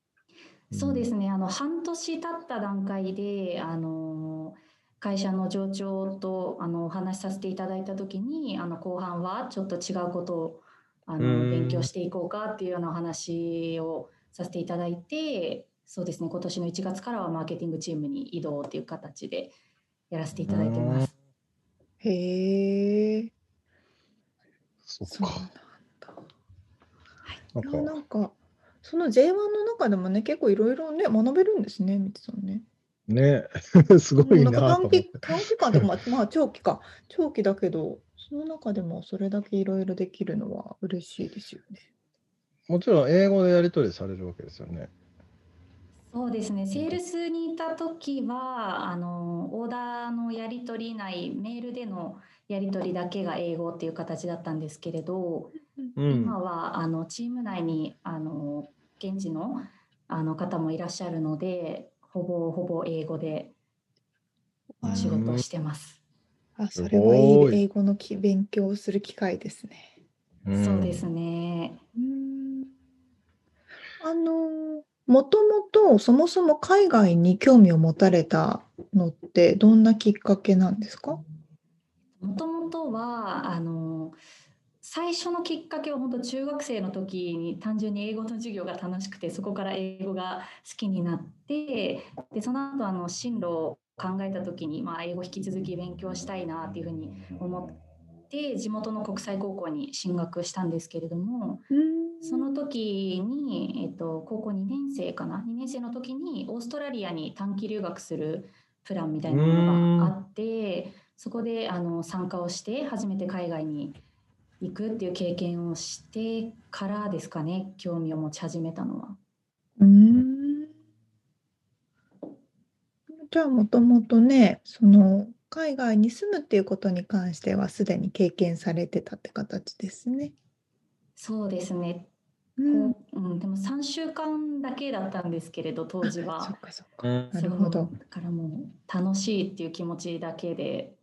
Speaker 5: そうですね、あの半年経った段階で、あの会社の上長とあのお話しさせていただいたときに、あの後半はちょっと違うことをあ
Speaker 1: うん。
Speaker 5: の勉強していこうかっていうようなお話をさせていただいて、そうですね。今年の1月からはマーケティングチームに移動っていう形でやらせていただいてます。
Speaker 2: へえ。
Speaker 1: そっか。
Speaker 2: なんかなんかその J1 の中でもね結構いろいろね学べるんですねみつさんね。
Speaker 1: ね すごいな
Speaker 2: 短期短期間でも まあ長期か長期だけどその中でもそれだけいろいろできるのは嬉しいですよね。
Speaker 1: もちろん英語でやり取りされるわけですよね。
Speaker 5: そうですね。セールスにいた時は、あの、オーダーのやり取り内、メールでのやり取りだけが英語っていう形だったんですけれど、うん、今は、あの、チーム内に、あの、現地の、あの方もいらっしゃるので、ほぼほぼ英語で仕事をしてます。
Speaker 2: あ、それはいい英語のき勉強する機会ですね。
Speaker 5: そうですね。
Speaker 2: あの、もともとそもそも海外に興味を持たれたのってどんなきっかけなんですか？
Speaker 5: もともとはあの最初のきっかけは本当中学生の時に単純に英語の授業が楽しくてそこから英語が好きになってでその後あの進路を考えた時に、まあ、英語引き続き勉強したいなっていうふうに思って地元の国際高校に進学したんですけれどもその時に、えっと、高校2年生かな？2年生の時にオーストラリアに短期留学するプランみたいなものがあってそこであの参加をして初めて海外に行くっていう経験をしてからですかね興味を持ち始めたのは。
Speaker 2: うんじゃあもともとねその海外に住むっていうことに関してはすでに経験されてたって形ですね。
Speaker 5: そうですね。うん、うん、でも3週間だけだったんですけれど当時は。
Speaker 2: そっかそっか。なるほど。
Speaker 5: だからもう楽しいっていう気持ちだけで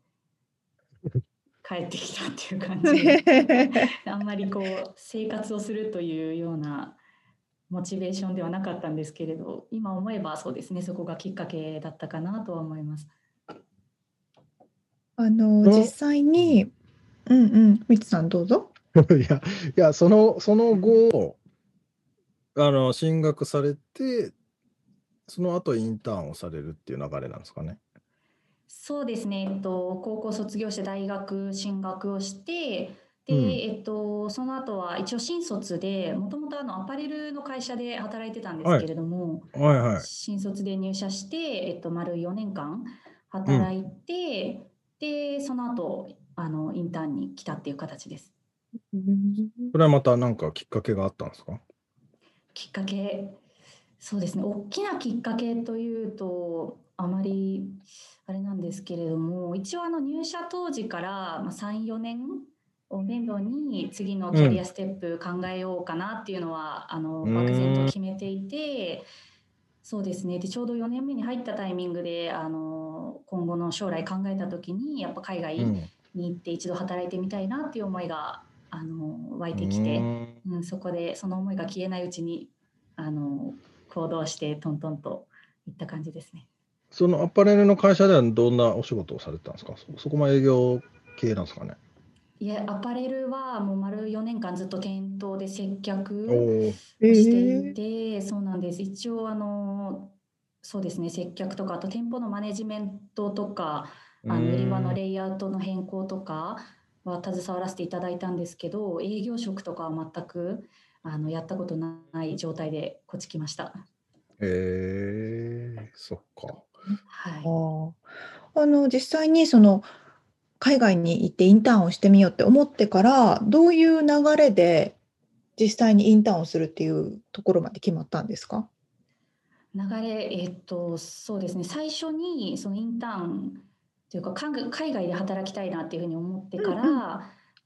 Speaker 5: 帰ってきたっていう感じで あんまりこう生活をするというようなモチベーションではなかったんですけれど今思えばそうですねそこがきっかけだったかなとは思います。
Speaker 2: あの実際にうんうんみつさんどうぞ。
Speaker 1: いや、いや、その、その後、あの、進学されて、その後インターンをされるっていう流れなんですかね。
Speaker 5: そうですね、えっと、高校卒業して大学進学をしてで、うん、えっと、その後は一応新卒でもともとアパレルの会社で働いてたんですけれども、
Speaker 1: はいはい。はい、
Speaker 5: 新卒で入社して、えっと、丸4年間働いて、うん、でその後あのインターンに来たっていう形です。
Speaker 1: それはまた何かきっかけがあったんですか？
Speaker 5: きっかけ、そうですね、大きなきっかけというと、あまりあれなんですけれども、一応あの入社当時から3、4年を面倒に次のキャリアステップ考えようかなっていうのは、うん、あの漠然と決めていて、そうですね。でちょうど4年目に入ったタイミングであの今後の将来考えた時にやっぱ海外に行って一度働いてみたいなっていう思いがあの湧いてきて、うん、そこでその思いが消えないうちにあの行動してトントンといった感じですね。
Speaker 1: そのアパレルの会社ではどんなお仕事をされてたんですか？そこも営業系なんですかね？
Speaker 5: いやアパレルはもう丸4年間ずっと店頭で接客をしていて、えー、そうなんです。一応あのそうですね接客とかあと店舗のマネジメントとかあの売り場のレイアウトの変更とかは携わらせていただいたんですけど営業職とかは全くあのやったことない状態でこっち来ました。
Speaker 1: へえー、そっか。
Speaker 5: はい、
Speaker 2: あの実際にその海外に行ってインターンをしてみようって思ってからどういう流れで実際にインターンをするっていうところまで決まったんですか？
Speaker 5: 流れ、えっと、そうですね。最初にそのインターンというか海外で働きたいなっていうふうに思ってから、うんうん、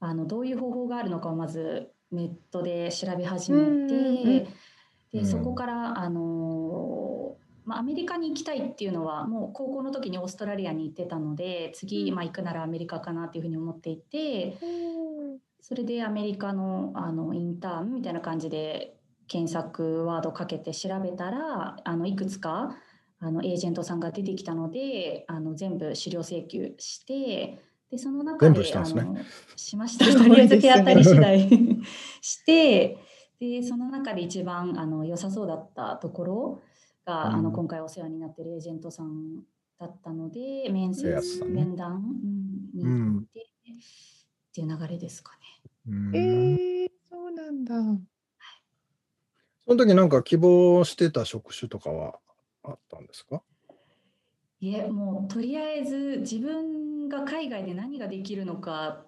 Speaker 5: あのどういう方法があるのかをまずネットで調べ始めて、うんうん、でそこからあの、まあ、アメリカに行きたいっていうのはもう高校の時にオーストラリアに行ってたので次、まあ、行くならアメリカかなっていうふうに思っていて、それでアメリカのあのインターンみたいな感じで検索ワードかけて調べたらあのいくつかあのエージェントさんが出てきたのであの全部資料請求してでその中でし、ね、あのしました。とりあえず手当たり次第 してでその中で一番あの良さそうだったところが、あの今回お世話になってるエージェントさんだったので面接、ね、面談、うん、に行って、っていう流れですか
Speaker 2: ね。えー、そうなんだ。
Speaker 1: その時なんか希望してた職種とかはあったんですか？
Speaker 5: いえ、もうとりあえず自分が海外で何ができるのか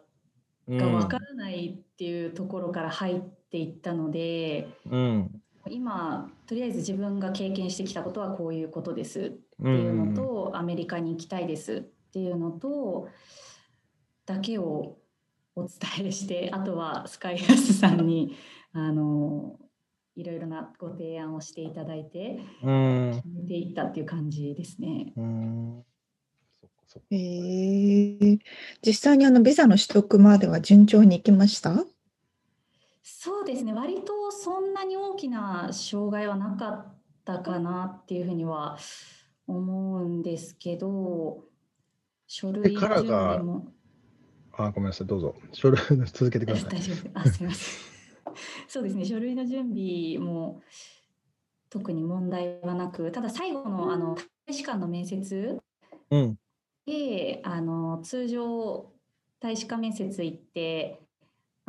Speaker 5: がわからないっていうところから入っていったので、うん、今とりあえず自分が経験してきたことはこういうことです。っていうのと、うん、アメリカに行きたいです。っていうのとだけをお伝えしてあとはスカイラスさんにあのいろいろなご提案をしていただいて、うん、決めていったっていう感じですね。うん。
Speaker 2: え。ー、実際にあのビザの取得までは順調にいきました？
Speaker 5: そうですね。割とそんなに大きな障害はなかったかなっていうふうには思うんですけど書類準備も。
Speaker 1: あごめんなさいどうぞ。書類続けてください。
Speaker 5: 大丈夫。あすみません。そうですね書類の準備も特に問題はなくただ最後のあの大使館の面接で、うん、あの通常大使館面接行って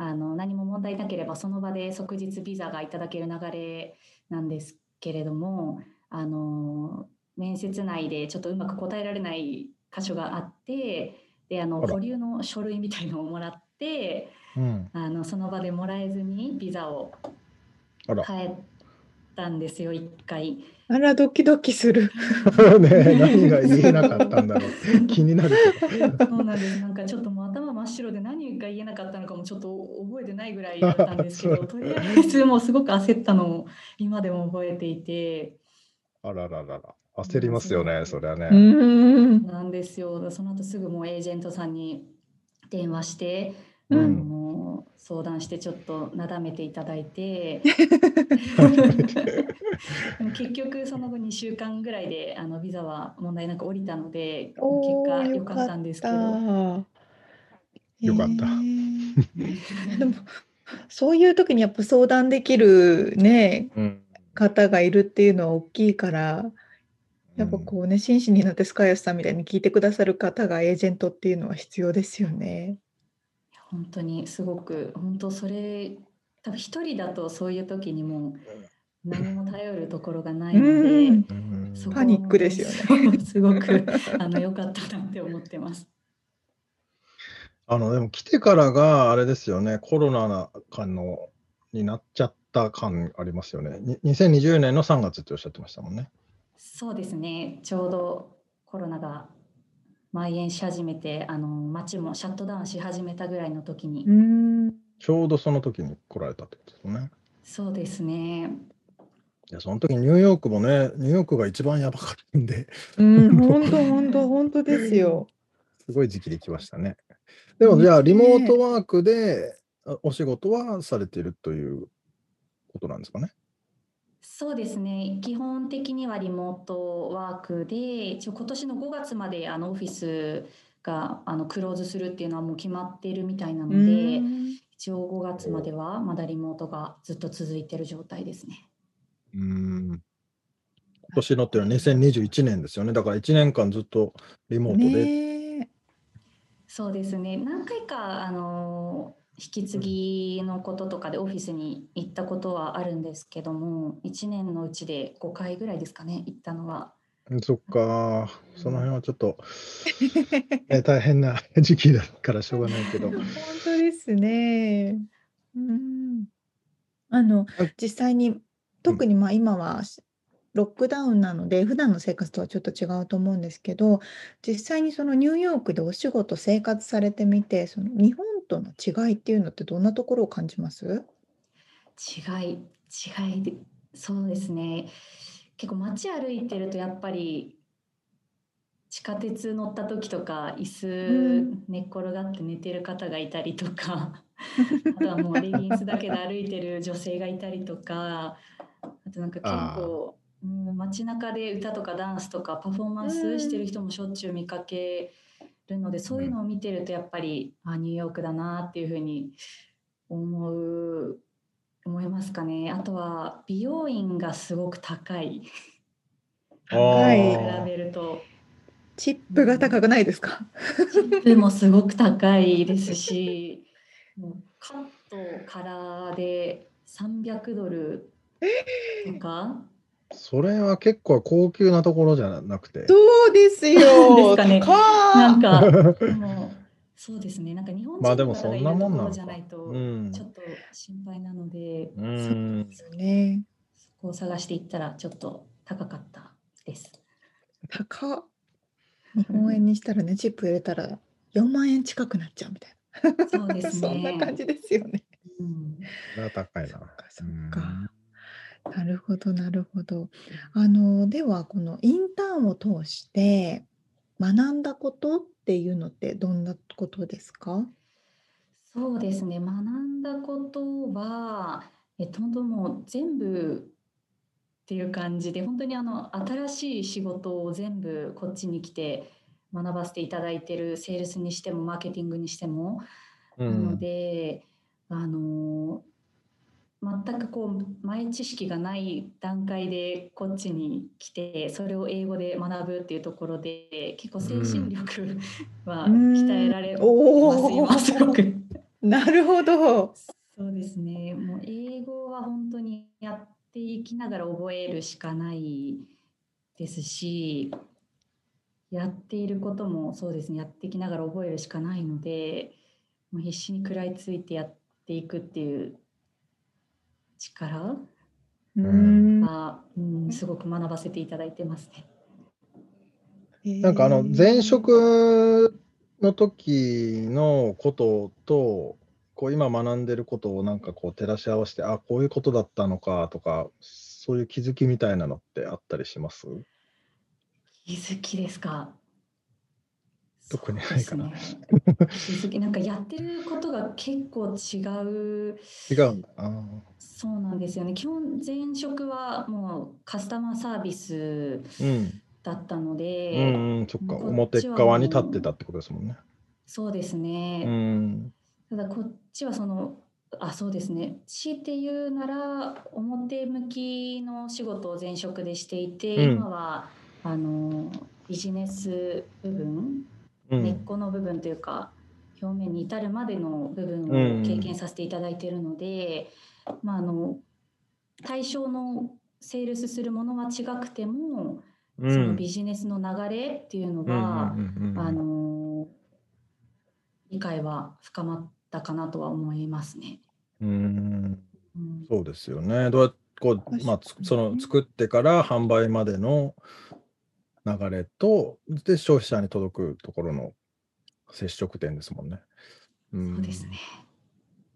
Speaker 5: あの何も問題なければその場で即日ビザがいただける流れなんですけれどもあの面接内でちょっとうまく答えられない箇所があってであの保留の書類みたいのをもらってうん、あのその場でもらえずにビザを変えたんですよ一回。
Speaker 2: あらドキドキする。
Speaker 1: ね何が言えなかったんだろう気になる
Speaker 5: そうなんです。なんかちょっともう頭真っ白で何が言えなかったのかもちょっと覚えてないぐらいだったんですけど、とりあえずもうすごく焦ったのを今でも覚えていて。
Speaker 1: あらららら。焦りますよね、それはね。
Speaker 5: なんですよ。その後すぐもうエージェントさんに電話して、あの相談してちょっとなだめていただいて 結局その後2週間ぐらいであのビザは問題なく降りたので結果良かったんですけど。
Speaker 1: よかった。
Speaker 2: でもそういう時にやっぱ相談できるね、うん、方がいるっていうのは大きいからやっぱこうね、真摯になってスカイアスさんみたいに聞いてくださる方がエージェントっていうのは必要ですよね。
Speaker 5: 本当にすごく本当それ多分一人だとそういう時にも何も頼るところがないので、うん、
Speaker 2: パニックですよね。
Speaker 5: すごく あの良かったなって思ってます。
Speaker 1: あのでも来てからがあれですよね、コロナ感のになっちゃった感ありますよね。2020年の3月っておっしゃってましたもんね。
Speaker 5: そうですね、ちょうどコロナが蔓延し始めてあの街もシャットダウンし始めたぐらいの時に。
Speaker 1: ちょうどその時に来られたってことですね。
Speaker 5: そうですね。
Speaker 1: いやその時ニューヨークもねニューヨークが一番やばかったんで。
Speaker 2: うん本当本当本当ですよ。
Speaker 1: すごい時期で来ましたねでもじゃあリモートワークでお仕事はされているということなんですかね？
Speaker 5: そうですね。基本的にはリモートワークで、一応今年の5月まであのオフィスがあのクローズするっていうのはもう決まっているみたいなので、一応5月まではまだリモートがずっと続いている状態ですね。
Speaker 1: うん。今年のっていうのは2021年ですよね。だから1年間ずっとリモートで。
Speaker 5: そうですね。何回かあの引き継ぎのこととかでオフィスに行ったことはあるんですけども1年のうちで5回ぐらいですかね行ったのは。
Speaker 1: そっか、その辺はちょっと、え大変な 時期だからしょうがないけど。
Speaker 2: 本当ですね。うん。あの、実際に、特にまあ今はロックダウンなので、普段の生活とはちょっと違うと思うんですけど、実際にそのニューヨークでお仕事、生活されてみて、その日本との違いっていうのってどんなところを感じます？
Speaker 5: 違い、違いで、そうですね。結構街歩いてるとやっぱり地下鉄乗った時とか椅子寝っ転がって寝てる方がいたりとか あとはもうレギンスだけで歩いてる女性がいたりとかあとなんか結構もう街中で歌とかダンスとかパフォーマンスしてる人もしょっちゅう見かけるので、そういうのを見てるとやっぱりあニューヨークだなっていうふうに思う思いますかねあとは美容院がすごく高い
Speaker 2: 高い。
Speaker 5: 比べると。
Speaker 2: チップが高くないですか？
Speaker 5: チップもすごく高いですし、もうカットからで300ドルとか。
Speaker 1: それは結構高級なところじゃなくて。
Speaker 2: そうですよ。
Speaker 5: ですかね。なんか、そうですね。なんか日本人
Speaker 1: まあでもそんなもんなの
Speaker 5: じゃないと、
Speaker 1: うん
Speaker 5: ちょっと心配なので、
Speaker 1: うん。
Speaker 2: ですよね。
Speaker 5: そこを探していったらちょっと高かったです。
Speaker 2: 高っ。日本円にしたらね、チップ入れたら4万円近くなっちゃうみたいな。
Speaker 5: そうですね。
Speaker 2: そんな感じですよね。
Speaker 5: うん。
Speaker 1: 高いな。
Speaker 2: そっかそっか。なるほどなるほど。あのではこのインターンを通して学んだことっていうのってどんなことですか？
Speaker 5: そうですね。学んだことは、えっと、本当もう全部っていう感じで、本当にあの新しい仕事を全部こっちに来て学ばせていただいてるセールスにしてもマーケティングにしても、
Speaker 1: う
Speaker 5: なの
Speaker 1: ん。
Speaker 5: で、あの全くこう前知識がない段階でこっちに来てそれを英語で学ぶっていうところで結構精神力は鍛えられます、
Speaker 2: お
Speaker 5: 今すごく。
Speaker 2: なるほど。
Speaker 5: そうですね。もう英語は本当にやっていきながら覚えるしかないですし、やっていることもそうですね。やっていきながら覚えるしかないので、もう必死に食らいついてやっていくっていう力？
Speaker 2: うん。
Speaker 5: は、うん、すごく学ばせていただいてますね。
Speaker 1: なんかあの前職の時のこととこう今学んでることをなんかこう照らし合わせてあこういうことだったのかとかそういう気づきみたいなのってあったりします？
Speaker 5: 気づきですか？
Speaker 1: 特にないかな
Speaker 5: ねなんかやってることが結構違う。
Speaker 1: 違うんだ
Speaker 5: そうなんですよね。基本前職はもうカスタマーサービス
Speaker 1: うん
Speaker 5: だったの
Speaker 1: う
Speaker 5: で、
Speaker 1: んうんそっか表側に立ってたってことですもんね
Speaker 5: そうです
Speaker 1: う
Speaker 5: ね。
Speaker 1: ん
Speaker 5: ただこっちはそのあそうですね。強いて言うなら表向きの仕事を前職でしていて、
Speaker 1: うん
Speaker 5: 今はあのビジネス部分、根っ
Speaker 1: うん
Speaker 5: この部分というか表面に至るまでの部分を経験させていただいているので、まああの対象のセールスするものは違くても、
Speaker 1: うん。
Speaker 5: そのビジネスの流れっていうのが、
Speaker 1: うんうんうんうん。
Speaker 5: あの理解は深まったかなとは思いますね。
Speaker 1: うん。
Speaker 5: うん。
Speaker 1: そうですよね。どうやってこう、まあ、その作ってから販売までの流れと、で、消費者に届くところの接触点ですもんね。うん
Speaker 5: そうですね。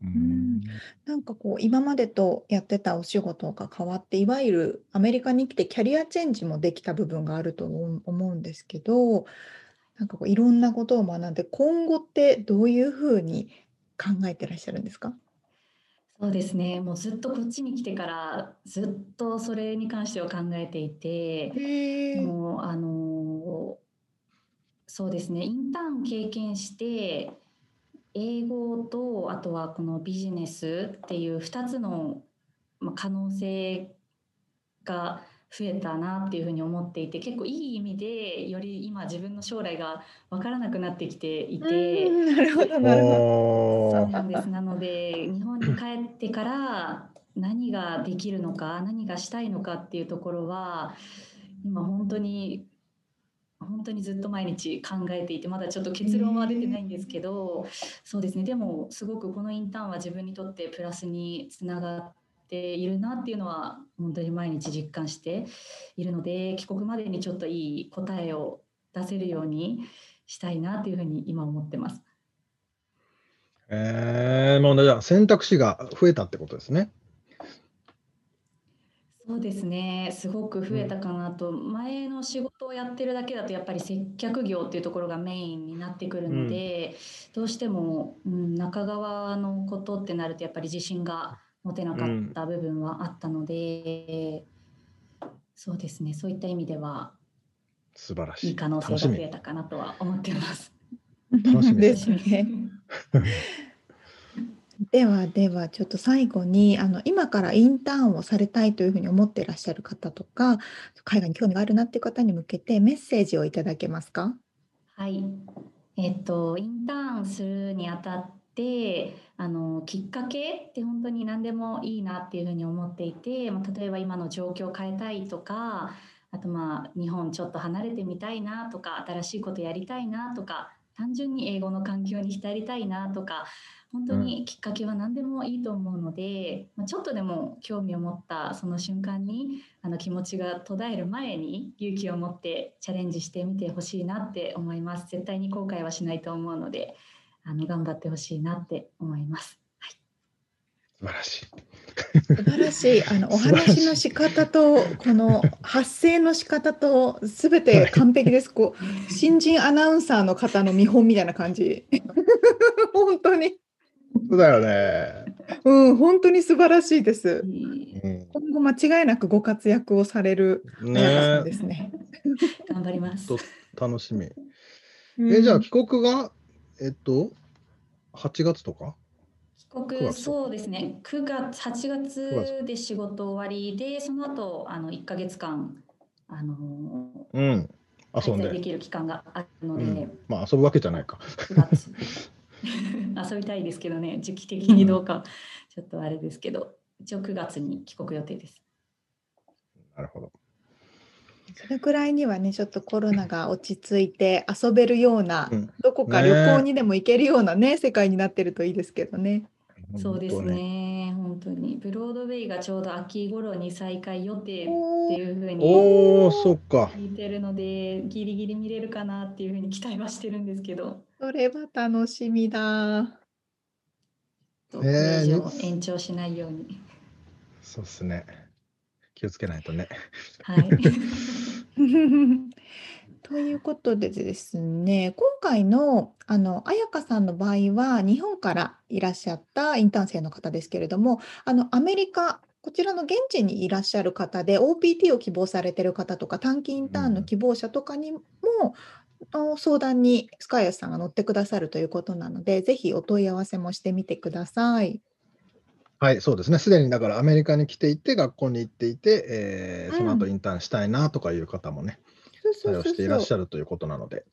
Speaker 1: うん
Speaker 2: なんかこう今までとやってたお仕事が変わっていわゆるアメリカに来てキャリアチェンジもできた部分があると思うんですけどなんかこういろんなことを学んで今後ってどういうふうに考えてらっしゃるんですか？
Speaker 5: そうですね。もうずっとこっちに来てからずっとそれに関しては考えていて、
Speaker 2: へ
Speaker 5: もうあのそうですね。インターン経験して英語とあとはこのビジネスっていう2つのまあ可能性が増えたなっていうふうに思っていて結構いい意味でより今自分の将来が分からなくなってきていて。
Speaker 2: なるほどなるほど。
Speaker 5: そうなんです。なので、日本に帰ってから何ができるのか、何がしたいのかっていうところは、今本当に、本当にずっと毎日考えていて、まだちょっと結論は出てないんですけど、そうですね。でも、すごくこのインターンは自分にとってプラスにつながっているなっていうのは、本当に毎日実感しているので、帰国までにちょっといい答えを出せるようにしたいなっていうふうに今思ってます。
Speaker 1: えー、もうじゃあ選択肢が増えたってことですね。
Speaker 5: そうですね、すごく増えたかなと、前の仕事をやってるだけだと、やっぱり接客業っていうところがメインになってくるので、どうしても、うん、中側のことってなると、やっぱり自信が持てなかった部分はあったので、そうですね、そういった意味では、
Speaker 1: 素晴らしい。
Speaker 5: いい可能性が増えたかなとは思ってます。
Speaker 1: 楽しみ
Speaker 2: で
Speaker 1: す
Speaker 2: ね。ではではちょっと最後にあの今からインターンをされたいというふうに思っていらっしゃる方とか海外に興味があるなっていう方に向けてメッセージをいただけますか？
Speaker 5: はいえっとインターンするにあたってあのきっかけって本当に何でもいいなっていうふうに思っていて、まあ、例えば今の状況を変えたいとかあとまあ日本ちょっと離れてみたいなとか新しいことやりたいなとか単純に英語の環境に浸りたいなとか本当にきっかけは何でもいいと思うので、まあ、ちょっとでも興味を持ったその瞬間にあの気持ちが途絶える前に勇気を持ってチャレンジしてみてほしいなって思います。絶対に後悔はしないと思うのであの頑張ってほしいなって思います。はい、
Speaker 1: 素晴らしい。
Speaker 2: 素晴らしい。あのお話の仕方とこの発声の仕方とすべて完璧です。こう新人アナウンサーの方の見本みたいな感じ。本当に。
Speaker 1: そうだよね。
Speaker 2: うん、本当に素晴らしいです。うん、今後間違いなくご活躍をされる
Speaker 1: ね
Speaker 2: ですね。
Speaker 5: 頑張ります。
Speaker 1: 楽しみ。え、じゃあ帰国がえっと8月とか？
Speaker 5: 帰国そうですね。9月8月で仕事終わりでその後あの1か月間あの
Speaker 1: うん。
Speaker 5: 遊んでできる期間があるので、うん、
Speaker 1: まあ遊ぶわけじゃないか。
Speaker 5: 遊びたいですけどね。時期的にどうかちょっとあれですけど。一応9月に帰国予定です。
Speaker 1: なるほど
Speaker 2: それくらいにはね、ちょっとコロナが落ち着いて遊べるような、うん、どこか旅行にでも行けるようなね、ね世界になってるといいですけどね。
Speaker 5: そうですね、本当に。ブロードウェイがちょうど秋頃に再開予定っていうふうに
Speaker 1: おそっか
Speaker 5: 聞いてるので、ギリギリ見れるかなっていうふうに期待はしてるんですけど。
Speaker 2: それは楽しみだ。
Speaker 5: 延長しないように。
Speaker 1: そうですね。気をつけないとね。
Speaker 5: はい。
Speaker 2: ということでですね、今回のあの彩香さんの場合は日本からいらっしゃったインターン生の方ですけれども、あのアメリカこちらの現地にいらっしゃる方で OPT を希望されてる方とか短期インターンの希望者とかにも、うん、相談にスカイアスさんが乗ってくださるということなので、ぜひお問い合わせもしてみてください。
Speaker 1: はい、そうですね。すでにだからアメリカに来ていて、学校に行っていて、えー、その後インターンしたいなとかいう方もね、対応していらっしゃるということなので。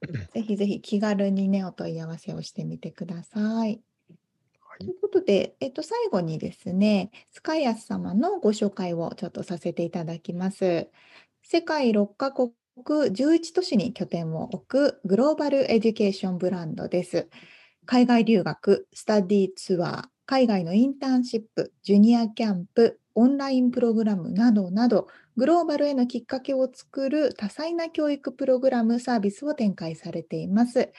Speaker 2: ぜひぜひ気軽にね、お問い合わせをしてみてください。はい、ということで、えっと、最後にですね、スカイアス様のご紹介をちょっとさせていただきます。世界6カ国11都市に拠点を置くグローバルエデュケーションブランドです。海外留学、スタディツアー、海外のインターンシップ、ジュニアキャンプ、オンラインプログラムなどなど、グローバルへのきっかけを作る多彩な教育プログラムサービスを展開されています。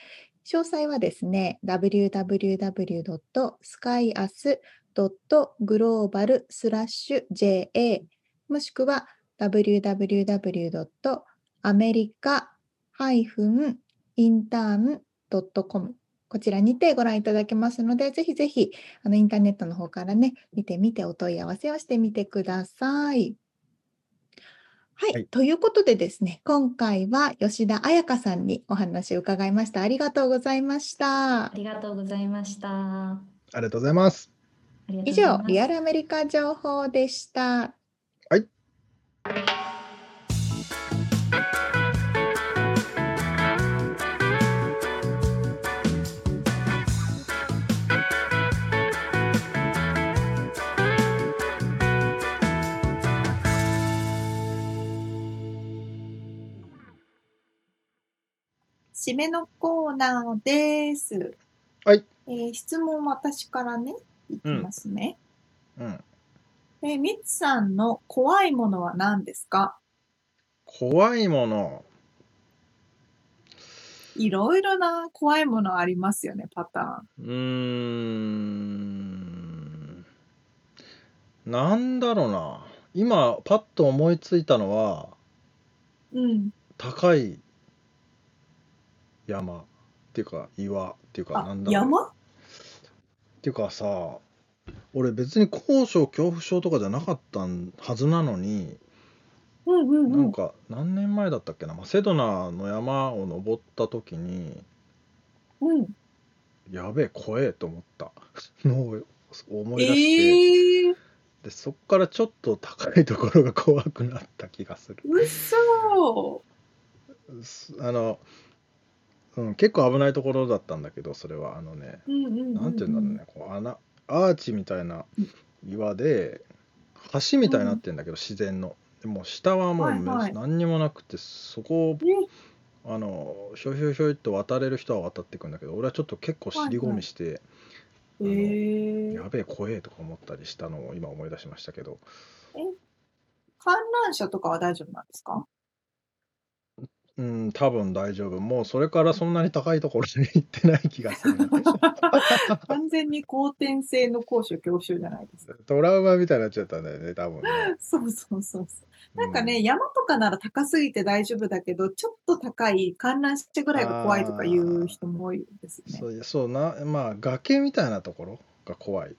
Speaker 2: 詳細はですね、www.skyas.global/ja もしくは www.america-intern.com こちらにてご覧いただけますので、ぜひぜひあのインターネットの方からね、見てみてお問い合わせをしてみてください。はい、はい、ということでですね、今回は吉田彩香さんにお話を伺いました。ありがとうございました。
Speaker 5: ありがとうございました。あ
Speaker 1: りがとうございます。
Speaker 2: 以上、リアルアメリカ情報でした。
Speaker 1: はい。
Speaker 2: 締めのコーナーです。
Speaker 1: はい。
Speaker 2: えー、質問私からね、いきますね。うん。うん、えー、みつさんの怖いものは何ですか？
Speaker 1: 怖いもの。
Speaker 2: いろいろな怖いものありますよね、パタ
Speaker 1: ーン。うーん。なんだろうな。今、パッと思いついたのは、
Speaker 2: うん。
Speaker 1: 高い山。っていうか岩。っていうかなんだろう。
Speaker 2: 山？
Speaker 1: っていうかさ俺別に高所恐怖症とかじゃなかったはずなのに、
Speaker 2: うんうんうん、
Speaker 1: なんか何年前だったっけな、まあ、セドナの山を登った時に、
Speaker 2: うん、
Speaker 1: やべえ怖えと思った。のを思い出して、
Speaker 3: えー、
Speaker 1: でそっからちょっと高いところが怖くなった気がする。
Speaker 3: うそ
Speaker 1: すあの、うん、結構危ないところだったんだけどそれは。あのね
Speaker 3: うんうんうん
Speaker 1: ていうんだろうねこう穴アーチみたいな岩で橋みたいになってんだけど、自然の。でも下はもうめ、
Speaker 3: はいはい。
Speaker 1: 何にもなくてそこを
Speaker 3: ね
Speaker 1: あのひょいひょいひょいっと渡れる人は渡っていくんだけど俺はちょっと結構尻込みして、
Speaker 3: え。ー、
Speaker 1: やべえ怖えとか思ったりしたのを今思い出しましたけど。
Speaker 3: 観覧車とかは大丈夫なんですか？
Speaker 1: うん多分大丈夫もうそれからそんなに高いところに行ってない気がする
Speaker 3: 完全に後天性の高所恐怖症じゃないですか。
Speaker 1: トラウマみたいになっちゃったんだよね多分ね
Speaker 3: そうそうそうそう。なんかね、山とかなら高すぎて大丈夫だけど、ちょっと高い観覧車ぐらいが怖いとかいう人も多いですね。
Speaker 1: そうそうなまあ崖みたいなところが怖い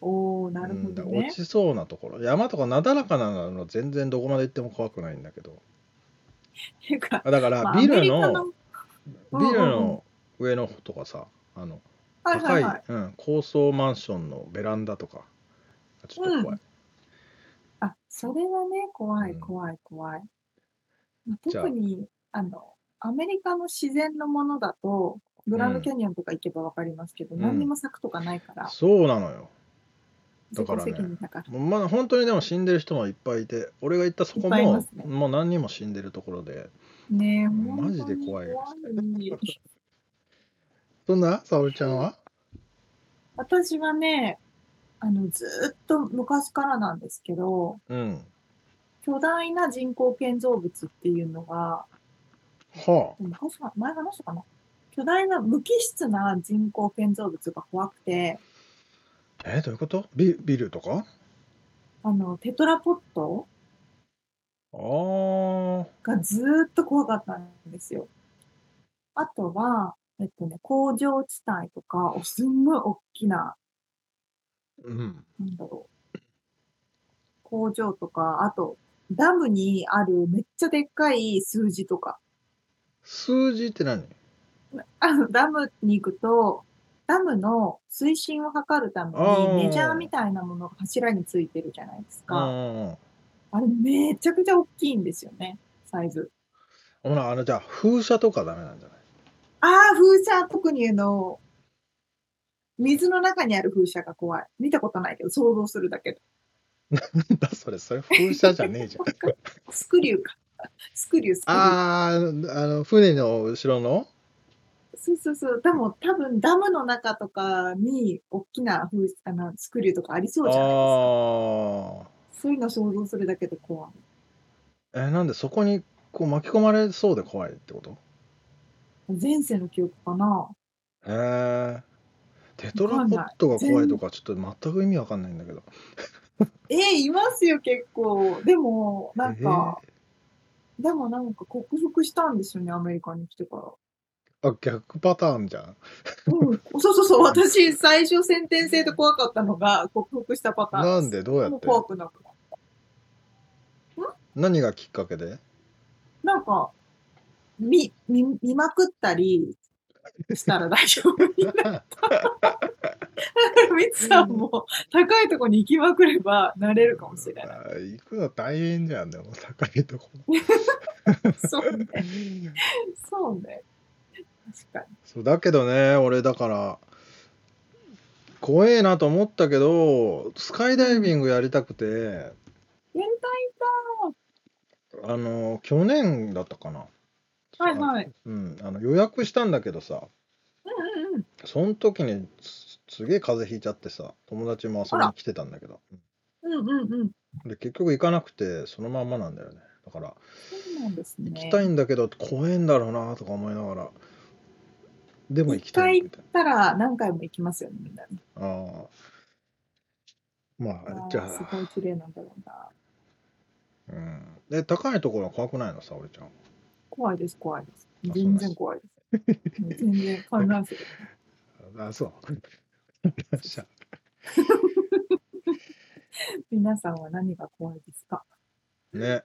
Speaker 3: おおなるほ
Speaker 1: うん、
Speaker 3: どね。
Speaker 1: だから落ちそうなところ山とかなだらかなの全然どこまで行っても怖くないんだけど
Speaker 3: ていうか、
Speaker 1: あだから
Speaker 3: まあ
Speaker 1: ビルの
Speaker 3: の
Speaker 1: ビルの上の方とかさあの
Speaker 3: はい
Speaker 1: 高、
Speaker 3: はいい。はい。
Speaker 1: うん、高層マンションのベランダとかちょっと怖い、
Speaker 3: あ、それはね、怖い
Speaker 1: うん。
Speaker 3: 怖い怖い。特に、あの、アメリカの自然のものだと、グランドキャニオンとか行けばわかりますけど、
Speaker 1: うん。
Speaker 3: 何にも咲くとかないから、
Speaker 1: そうなのよだからね。まだ本当にでも死んでる人もいっぱいいて俺が行ったそこも、
Speaker 3: ね。
Speaker 1: もう何人も死んでるところで。
Speaker 3: ねえ、
Speaker 1: マジで怖いそんな？沙織ちゃんは？
Speaker 3: 私はね、あの、ずーっと昔からなんですけど、
Speaker 1: うん。
Speaker 3: 巨大な人工建造物っていうのが、
Speaker 1: は
Speaker 3: 昔は前話したかな。巨大な無機質な人工建造物が怖くて、
Speaker 1: あえどういうこと？ビビルとか？
Speaker 3: あの、テトラポット？
Speaker 1: あー
Speaker 3: がずーっと怖かったんですよ。あとは、えっとね、工場地帯とか、おすんごい大きな、
Speaker 1: うん
Speaker 3: なんだろう。工場とか、あと、ダムにあるめっちゃでっかい数字とか。
Speaker 1: 数字って何？
Speaker 3: あの、ダムに行くと、ダムの水深を測るためにメジャーみたいなものが柱についてるじゃないです
Speaker 1: う
Speaker 3: か。
Speaker 1: ん
Speaker 3: あれめちゃくちゃ大きいんですよね、サイズ。
Speaker 1: ほらあのじゃあ風車とかダメなんじゃない？
Speaker 3: ああ、風車、特にあの、水の中にある風車が怖い。見たことないけど、想像するだけで。
Speaker 1: だそれそれ風車じゃねえじゃん
Speaker 3: スクリューか。スクリュー、スクリュー。
Speaker 1: あーあの船の後ろの？
Speaker 3: そうそうそう。でも多分ダムの中とかに大きな風あのスクリューとかありそうじゃないですか。
Speaker 1: あ
Speaker 3: そういうの想像するだけで怖い。
Speaker 1: あえなんでそこにこう巻き込まれそうで怖いってこと？
Speaker 3: 前世の記憶かな。
Speaker 1: へえテトラポットが怖いとかちょっと全く意味わかんないんだけど
Speaker 3: えー、いますよ、結構。でも、なんか、でもなんか克服したんですよね、アメリカに来てから。
Speaker 1: あ逆パターンじゃん
Speaker 3: うん、そうそうそう、私、最初先天性で怖かったのが克服したパターン。
Speaker 1: なんで？どうやって？
Speaker 3: 怖くなくなった。
Speaker 1: 何がきっかけで？
Speaker 3: なんか、見、見、見まくったりしたら大丈夫になった。ミツさんも高いとこに行きまくればなれるかもしれない。
Speaker 1: 行くの大変じゃんでも高いとこ
Speaker 3: そうね。そうね。確かに。
Speaker 1: そうだけどね俺だから怖えなと思ったけどスカイダイビングやりたくてあの去年だったかな。
Speaker 3: はいはい。
Speaker 1: うん、あの予約したんだけどさ
Speaker 3: うんうんうん。
Speaker 1: その時にすすげえ風邪ひいちゃってさ友達も遊びに来てたんだけど
Speaker 3: うんうんうん。
Speaker 1: うんで結局行かなくてそのまんまなんだよねだから
Speaker 3: そうなんですね。
Speaker 1: 行きたいんだけど怖えんだろうなとか思いながらでも行きたいみたい
Speaker 3: たら何回も行きますよね、みんな
Speaker 1: ああまあ
Speaker 3: あ
Speaker 1: じゃ
Speaker 3: ーす
Speaker 1: あ
Speaker 3: ごい綺麗なんだろうな。
Speaker 1: うんで高いところは怖くないの？沙織ちゃん
Speaker 3: 怖いです、怖いです。
Speaker 1: あ
Speaker 3: 全然怖いです。全然観覧する。
Speaker 1: あそうじゃあ
Speaker 3: 皆さんは何が怖いですか？
Speaker 1: ね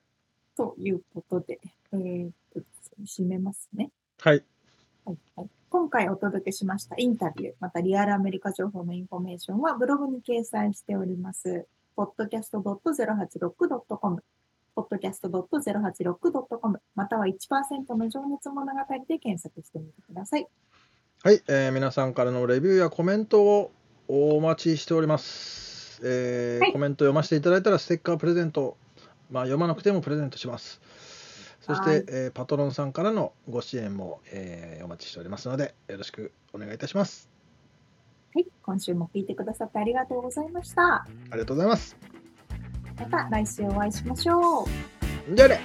Speaker 3: ということで、えー、と、締めますね。
Speaker 1: はい
Speaker 3: はい、はい。今回お届けしましたインタビュー、またリアルアメリカ情報のインフォメーションはブログに掲載しております。podcast.086.com podcast.086.com または1%の情熱物語で検索してみてください。
Speaker 1: はい、えー、皆さんからのレビューやコメントをお待ちしております。えーはい、コメント読ませていただいたらステッカープレゼント、まあ、読まなくてもプレゼントします。そして、えー、パトロンさんからのご支援も、えー、お待ちしておりますので、よろしくお願いいたします。
Speaker 3: はい、今週も聞いてくださってありがとうございました。あ
Speaker 1: りがとうございます。
Speaker 3: また来週お会いしましょう。
Speaker 1: じゃあね。